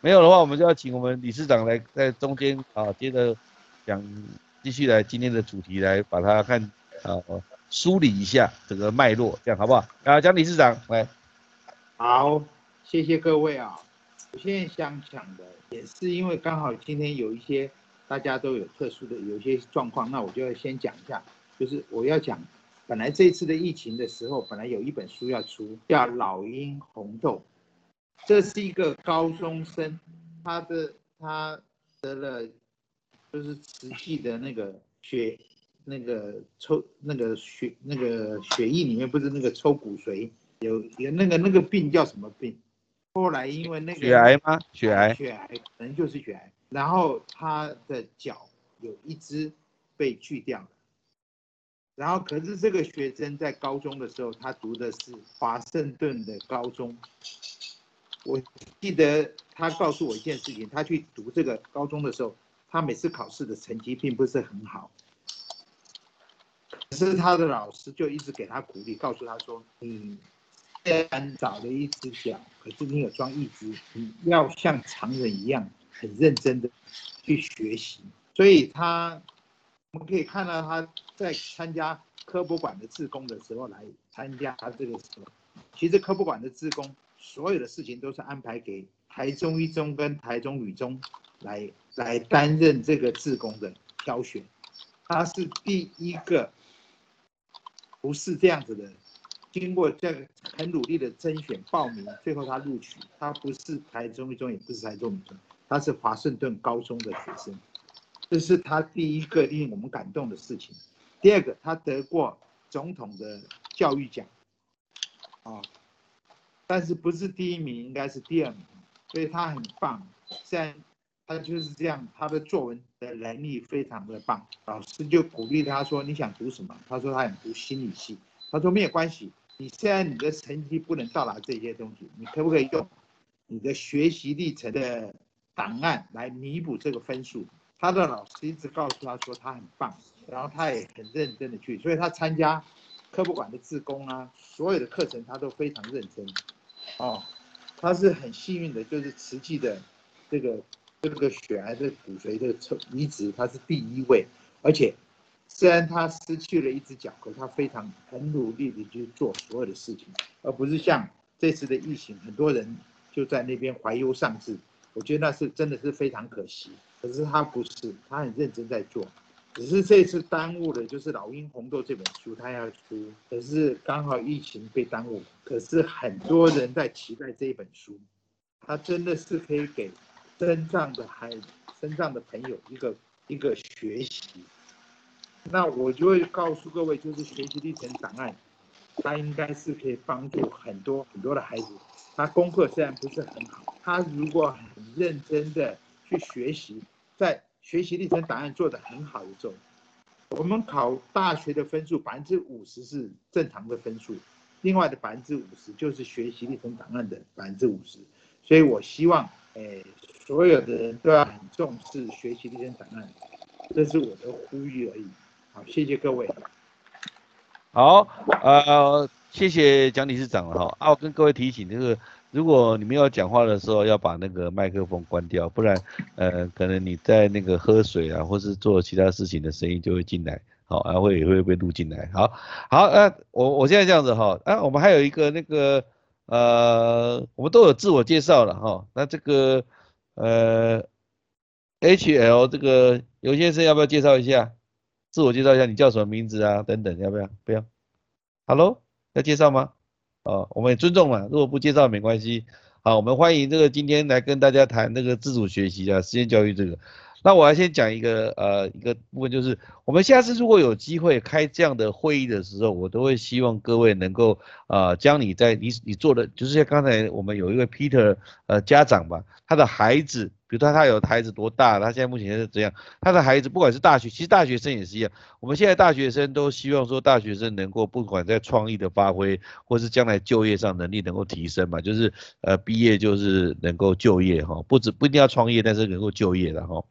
没有的话，我们就要请我们理事长来在中间啊，接着讲，继续来今天的主题来把它看啊梳理一下整个脉络，这样好不好？啊，蒋理事长来。
好，谢谢各位啊。我现在想讲的也是因为刚好今天有一些。大家都有特殊的有一些状况，那我就要先讲一下，就是我要讲，本来这次的疫情的时候，本来有一本书要出，叫《老鹰红豆》，这是一个高中生，他的他得了就是实际的那个血那个抽那个血那个血液里面不是那个抽骨髓有有那个那个病叫什么病？后来因为那个
血癌吗？血癌，
血癌可能就是血癌。然后他的脚有一只被锯掉了。然后可是这个学生在高中的时候，他读的是华盛顿的高中。我记得他告诉我一件事情，他去读这个高中的时候，他每次考试的成绩并不是很好。可是他的老师就一直给他鼓励，告诉他说：“你。”虽然少了一只脚，可是你有装一只，你要像常人一样很认真的去学习。所以他，我们可以看到他在参加科博馆的志工的时候来参加他这个时候，其实科博馆的志工所有的事情都是安排给台中一中跟台中女中来来担任这个志工的挑选。他是第一个不是这样子的。经过这个很努力的甄选报名，最后他录取。他不是台中一中，也不是台中五中，他是华盛顿高中的学生。这是他第一个令我们感动的事情。第二个，他得过总统的教育奖，啊，但是不是第一名，应该是第二名，所以他很棒。虽然他就是这样，他的作文的能力非常的棒。老师就鼓励他说：“你想读什么？”他说：“他想读心理系。”他说：“没有关系。”你现在你的成绩不能到达这些东西，你可不可以用你的学习历程的档案来弥补这个分数？他的老师一直告诉他说他很棒，然后他也很认真的去，所以他参加科普馆的自工啊，所有的课程他都非常认真。哦，他是很幸运的，就是慈济的这个这个血癌的骨髓的抽移植，他是第一位，而且。虽然他失去了一只脚，可他非常很努力的去做所有的事情，而不是像这次的疫情，很多人就在那边怀忧丧志。我觉得那是真的是非常可惜。可是他不是，他很认真在做，只是这次耽误了，就是《老鹰红豆》这本书他要出，可是刚好疫情被耽误。可是很多人在期待这一本书，他真的是可以给身障的孩、身障的朋友一个一个学习。那我就会告诉各位，就是学习历程档案，它应该是可以帮助很多很多的孩子。他功课虽然不是很好，他如果很认真的去学习，在学习历程档案做得很好的时候，我们考大学的分数百分之五十是正常的分数，另外的百分之五十就是学习历程档案的百分之五十。所以我希望，诶，所有的人都要很重视学习这些档案，这是我的呼吁而已。好，谢谢各位。
好，呃，谢谢蒋理事长了哈。啊，我跟各位提醒，就是如果你们要讲话的时候，要把那个麦克风关掉，不然，呃，可能你在那个喝水啊，或是做其他事情的声音就会进来，好，啊会也会被录进来。好，好，呃，我我现在这样子哈，啊，我们还有一个那个，呃，我们都有自我介绍了哈。那这个，呃，H L 这个尤先生要不要介绍一下？自我介绍一下，你叫什么名字啊？等等，要不要？不要。Hello，要介绍吗？哦，我们也尊重嘛，如果不介绍没关系。好，我们欢迎这个今天来跟大家谈这个自主学习啊，实验教育这个。那我要先讲一个呃一个部分，就是我们下次如果有机会开这样的会议的时候，我都会希望各位能够呃将你在你你做的，就是像刚才我们有一位 Peter 呃家长吧，他的孩子。比如说他有孩子多大，他现在目前是这样，他的孩子不管是大学，其实大学生也是一样。我们现在大学生都希望说，大学生能够不管在创意的发挥，或是将来就业上能力能够提升嘛，就是呃毕业就是能够就业哈，不止不一定要创业，但是能够就业的哈。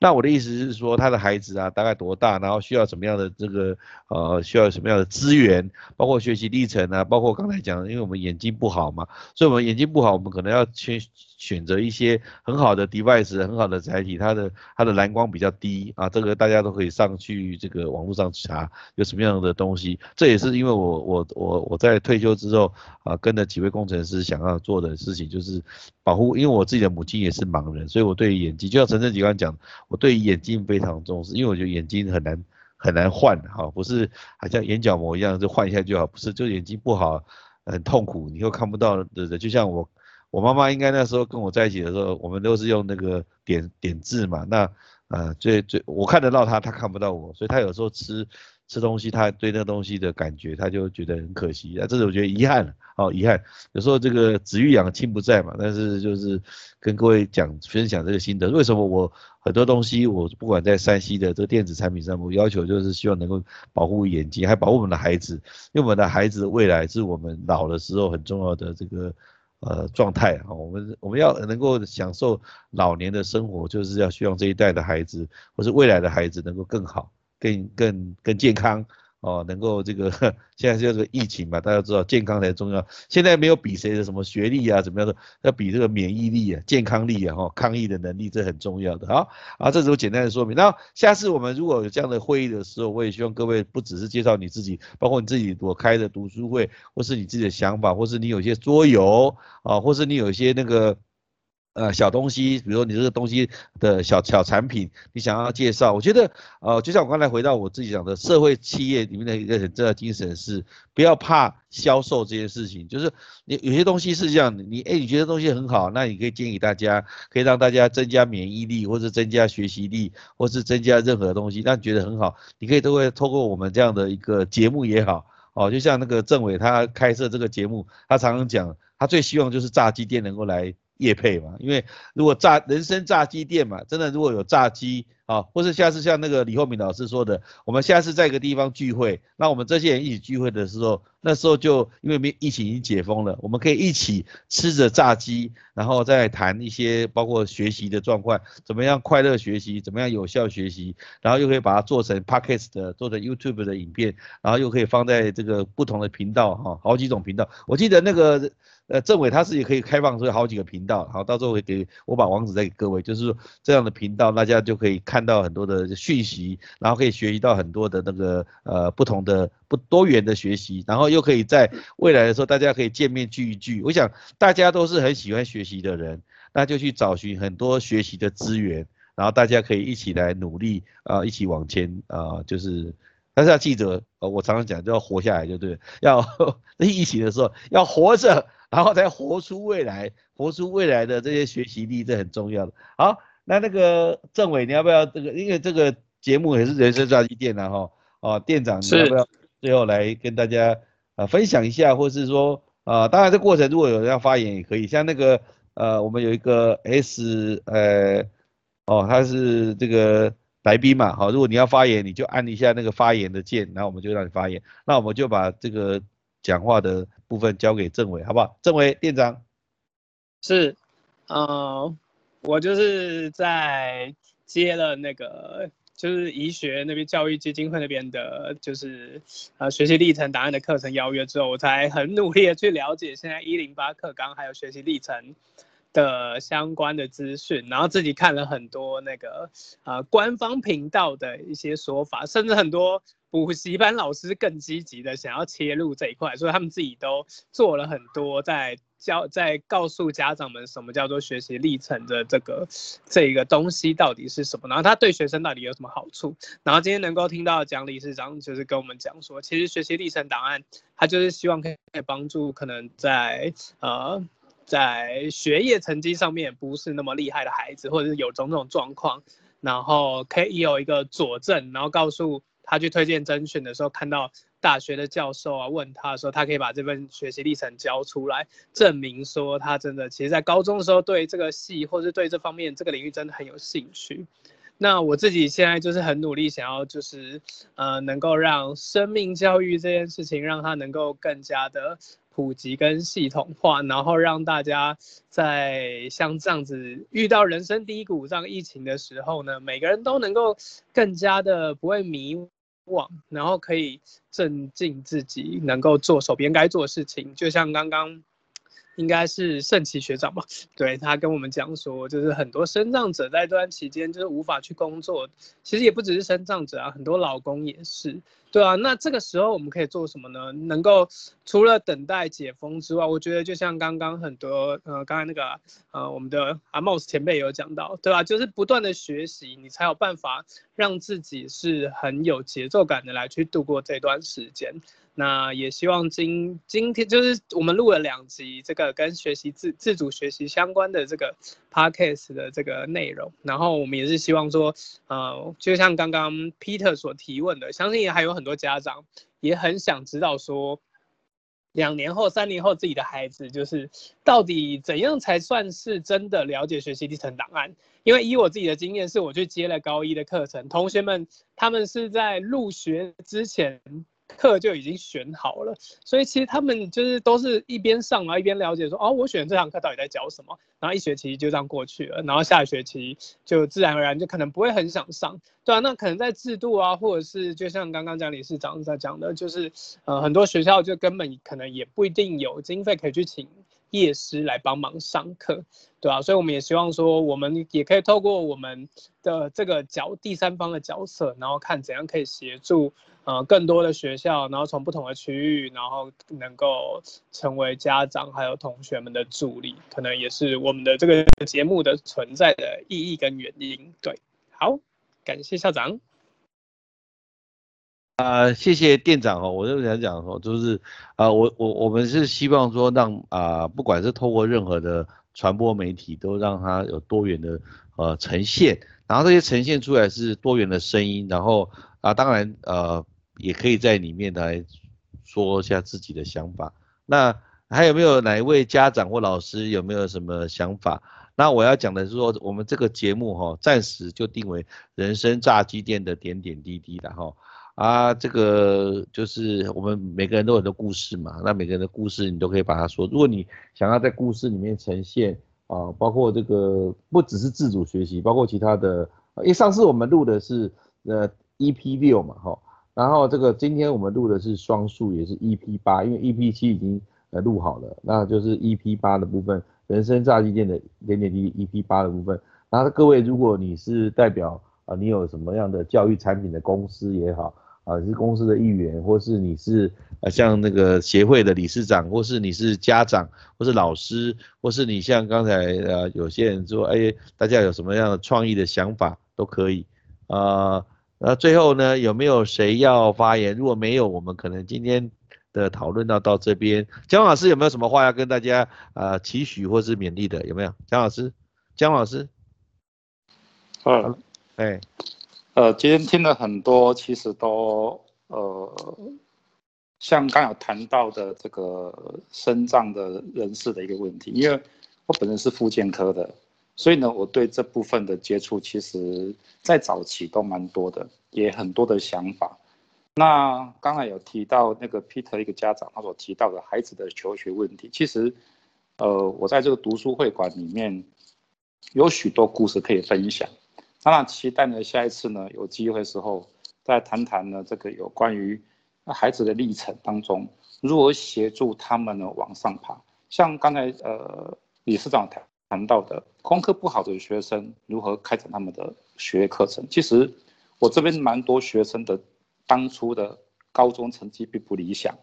那我的意思是说，他的孩子啊，大概多大，然后需要什么样的这个呃，需要什么样的资源，包括学习历程啊，包括刚才讲，因为我们眼睛不好嘛，所以我们眼睛不好，我们可能要先选择一些很好的 device，很好的载体，它的它的蓝光比较低啊，这个大家都可以上去这个网络上查有什么样的东西。这也是因为我我我我在退休之后啊，跟着几位工程师想要做的事情，就是保护，因为我自己的母亲也是盲人，所以我对眼睛，就像陈正吉刚讲。我对眼睛非常重视，因为我觉得眼睛很难很难换哈，不是好像眼角膜一样就换一下就好，不是就眼睛不好很痛苦，你又看不到的的，就像我我妈妈应该那时候跟我在一起的时候，我们都是用那个点点字嘛，那呃最最我看得到她，她看不到我，所以她有时候吃。吃东西，她对那东西的感觉，她就觉得很可惜啊，这是我觉得遗憾哦，遗憾。有时候这个子欲养亲不在嘛，但是就是跟各位讲分享这个心得。为什么我很多东西，我不管在山西的这个电子产品上，我要求就是希望能够保护眼睛，还保护我们的孩子，因为我们的孩子未来是我们老的时候很重要的这个呃状态啊。我们我们要能够享受老年的生活，就是要希望这一代的孩子或是未来的孩子能够更好。更更更健康哦，能够这个 <laughs> 现在这个疫情嘛，大家知道健康才重要。现在没有比谁的什么学历啊，怎么样的，要比这个免疫力啊、健康力啊、哈抗疫的能力，这很重要的。好，啊，这是我简单的说明。那下次我们如果有这样的会议的时候，我也希望各位不只是介绍你自己，包括你自己我开的读书会，或是你自己的想法，或是你有些桌游啊，或是你有一些那个。呃，小东西，比如说你这个东西的小小产品，你想要介绍，我觉得，呃，就像我刚才回到我自己讲的，社会企业里面的一个很重要的精神是，不要怕销售这件事情，就是你有些东西是这样，你哎，你觉得东西很好，那你可以建议大家，可以让大家增加免疫力，或者增加学习力，或是增加任何东西，那觉得很好，你可以都会透过我们这样的一个节目也好，哦，就像那个政委他开设这个节目，他常常讲，他最希望就是炸鸡店能够来。叶配嘛，因为如果炸人生炸鸡店嘛，真的如果有炸鸡啊，或是下次像那个李厚敏老师说的，我们下次在一个地方聚会，那我们这些人一起聚会的时候，那时候就因为没疫情已经解封了，我们可以一起吃着炸鸡，然后再谈一些包括学习的状况，怎么样快乐学习，怎么样有效学习，然后又可以把它做成 podcast 的，做成 YouTube 的影片，然后又可以放在这个不同的频道哈，好几种频道，我记得那个。呃，政委他是也可以开放出好几个频道，好，到时候会给我把网址再给各位，就是说这样的频道，大家就可以看到很多的讯息，然后可以学习到很多的那个呃不同的不多元的学习，然后又可以在未来的时候大家可以见面聚一聚。我想大家都是很喜欢学习的人，那就去找寻很多学习的资源，然后大家可以一起来努力啊，一起往前啊，就是，但是要记得，呃，我常常讲就要活下来，就对，要 <laughs> 疫情的时候要活着。然后才活出未来，活出未来的这些学习力，这很重要的。好，那那个政委，你要不要这个？因为这个节目也是人生炸鸡店的哈，哦，店长，你要不要最后来跟大家呃分享一下，或是说啊，当然这过程如果有人要发言也可以，像那个呃，我们有一个 S 呃，哦，他是这个来宾嘛，好，如果你要发言，你就按一下那个发言的键，然后我们就让你发言，那我们就把这个讲话的。部分交给政委，好不好？政委店长
是，嗯，我就是在接了那个，就是医学那边教育基金会那边的，就是呃学习历程档案的课程邀约之后，我才很努力的去了解现在一零八课纲还有学习历程的相关的资讯，然后自己看了很多那个呃官方频道的一些说法，甚至很多。补习班老师更积极的想要切入这一块，所以他们自己都做了很多，在教在告诉家长们什么叫做学习历程的这个这个东西到底是什么，然后他对学生到底有什么好处。然后今天能够听到蒋理事长就是跟我们讲说，其实学习历程档案，他就是希望可以帮助可能在呃在学业成绩上面不是那么厉害的孩子，或者是有种种状况，然后可以有一个佐证，然后告诉。他去推荐甄选的时候，看到大学的教授啊，问他说，他可以把这份学习历程交出来，证明说他真的其实在高中的时候对这个系或是对这方面这个领域真的很有兴趣。那我自己现在就是很努力，想要就是呃能够让生命教育这件事情，让它能够更加的普及跟系统化，然后让大家在像这样子遇到人生低谷、这样疫情的时候呢，每个人都能够更加的不会迷。惘，然后可以镇静自己，能够做手边该做的事情。就像刚刚，应该是盛奇学长吧？对他跟我们讲说，就是很多生障者在这段期间就是无法去工作，其实也不只是生障者啊，很多老公也是。对啊，那这个时候我们可以做什么呢？能够除了等待解封之外，我觉得就像刚刚很多呃，刚才那个呃，我们的阿茂前辈有讲到，对吧？就是不断的学习，你才有办法让自己是很有节奏感的来去度过这段时间。那也希望今今天就是我们录了两集这个跟学习自自主学习相关的这个 podcast 的这个内容，然后我们也是希望说，呃，就像刚刚 Peter 所提问的，相信也还有很多家长也很想知道说，两年后、三年后自己的孩子就是到底怎样才算是真的了解学习历程档案？因为以我自己的经验，是我去接了高一的课程，同学们他们是在入学之前。课就已经选好了，所以其实他们就是都是一边上啊一边了解说，哦，我选这堂课到底在教什么，然后一学期就这样过去了，然后下学期就自然而然就可能不会很想上，对啊，那可能在制度啊，或者是就像刚刚讲理事长在讲的，就是呃很多学校就根本可能也不一定有经费可以去请。夜师来帮忙上课，对啊，所以我们也希望说，我们也可以透过我们的这个角第三方的角色，然后看怎样可以协助呃更多的学校，然后从不同的区域，然后能够成为家长还有同学们的助力，可能也是我们的这个节目的存在的意义跟原因。对，好，感谢校长。
啊，谢谢店长哦，我就想讲说，就是啊，我我我们是希望说让啊，不管是透过任何的传播媒体，都让它有多元的呃呈现，然后这些呈现出来是多元的声音，然后啊，当然呃，也可以在里面来说一下自己的想法。那还有没有哪一位家长或老师有没有什么想法？那我要讲的是说，我们这个节目哈，暂时就定为人生炸鸡店的点点滴滴的哈。啊，这个就是我们每个人都有很多故事嘛，那每个人的故事你都可以把它说。如果你想要在故事里面呈现啊，包括这个不只是自主学习，包括其他的，因为上次我们录的是呃 EP 六嘛，哈，然后这个今天我们录的是双数，也是 EP 八，因为 EP 七已经呃录好了，那就是 EP 八的部分，人生炸鸡店的点点滴滴 EP 八的部分。然后各位，如果你是代表啊，你有什么样的教育产品的公司也好。啊，是公司的一员，或是你是呃像那个协会的理事长，或是你是家长，或是老师，或是你像刚才呃有些人说，哎，大家有什么样的创意的想法都可以啊。那最后呢，有没有谁要发言？如果没有，我们可能今天的讨论到到这边。姜老师有没有什么话要跟大家呃期许或是勉励的？有没有？姜老师，姜老师，
嗯，
哎。
呃，今天听了很多，其实都呃，像刚有谈到的这个肾脏的人士的一个问题，因为我本人是复健科的，所以呢，我对这部分的接触，其实在早期都蛮多的，也很多的想法。那刚才有提到那个 Peter 一个家长他所提到的孩子的求学问题，其实呃，我在这个读书会馆里面有许多故事可以分享。当然，期待呢，下一次呢，有机会时候再谈谈呢，这个有关于孩子的历程当中，如何协助他们呢往上爬。像刚才呃理事长谈谈到的，功课不好的学生如何开展他们的学业课程。其实我这边蛮多学生的，当初的高中成绩并不理想，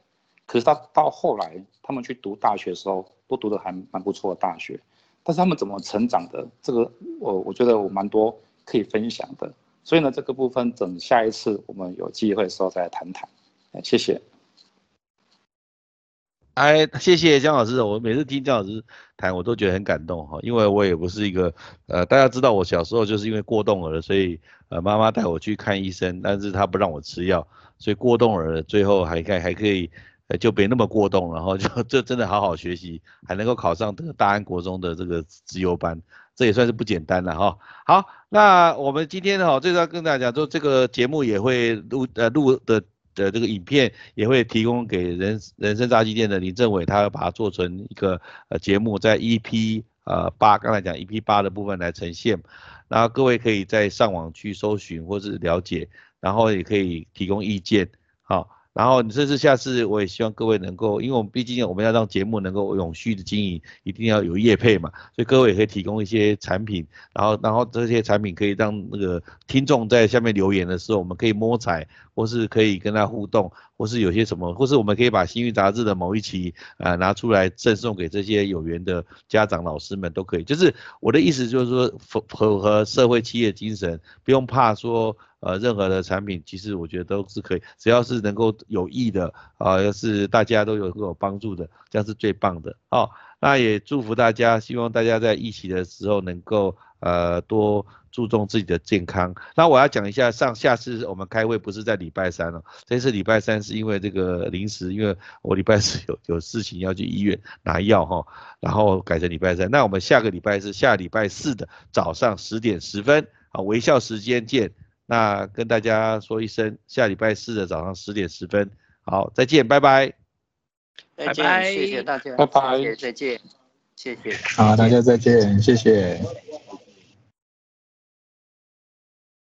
可是他到后来他们去读大学的时候，都读得还蛮不错的大学。但是他们怎么成长的？这个我我觉得我蛮多。可以分享的，所以呢，这个部分等下一次我们有机会的时候再谈谈。谢谢。
哎，谢谢姜老师，我每次听姜老师谈，我都觉得很感动哈，因为我也不是一个呃，大家知道我小时候就是因为过动儿，所以呃妈妈带我去看医生，但是她不让我吃药，所以过动儿最后还可还可以就别那么过动，然 <laughs> 后就就真的好好学习，还能够考上这个大安国中的这个资优班。这也算是不简单了哈。好，那我们今天哈，最要跟大家讲，说这个节目也会录呃录的的这个影片也会提供给人人生炸鸡店的林政伟，他要把它做成一个呃节目，在 EP 呃八刚才讲 EP 八的部分来呈现，然后各位可以在上网去搜寻或是了解，然后也可以提供意见。好，然后你这次下次我也希望各位能够，因为我们毕竟我们要让节目能够永续的经营，一定要有业配嘛，所以各位也可以提供一些产品，然后然后这些产品可以让那个听众在下面留言的时候，我们可以摸彩，或是可以跟他互动，或是有些什么，或是我们可以把《新运杂志》的某一期啊拿出来赠送给这些有缘的家长老师们都可以。就是我的意思就是说符符合社会企业精神，不用怕说。呃，任何的产品，其实我觉得都是可以，只要是能够有益的啊，要是大家都有有帮助的，这样是最棒的哦。那也祝福大家，希望大家在一起的时候能够呃多注重自己的健康。那我要讲一下，上下次我们开会不是在礼拜三了，这次礼拜三是因为这个临时，因为我礼拜四有 <laughs> 有事情要去医院拿药哈，然后改成礼拜三。那我们下个礼拜是下礼拜四的早上十点十分，啊，微笑时间见。那跟大家说一声，下礼拜四的早上十点十分，好，再见，拜拜，
再见，谢谢大家，
拜拜，
再见，谢谢，
好，大家再见，谢谢。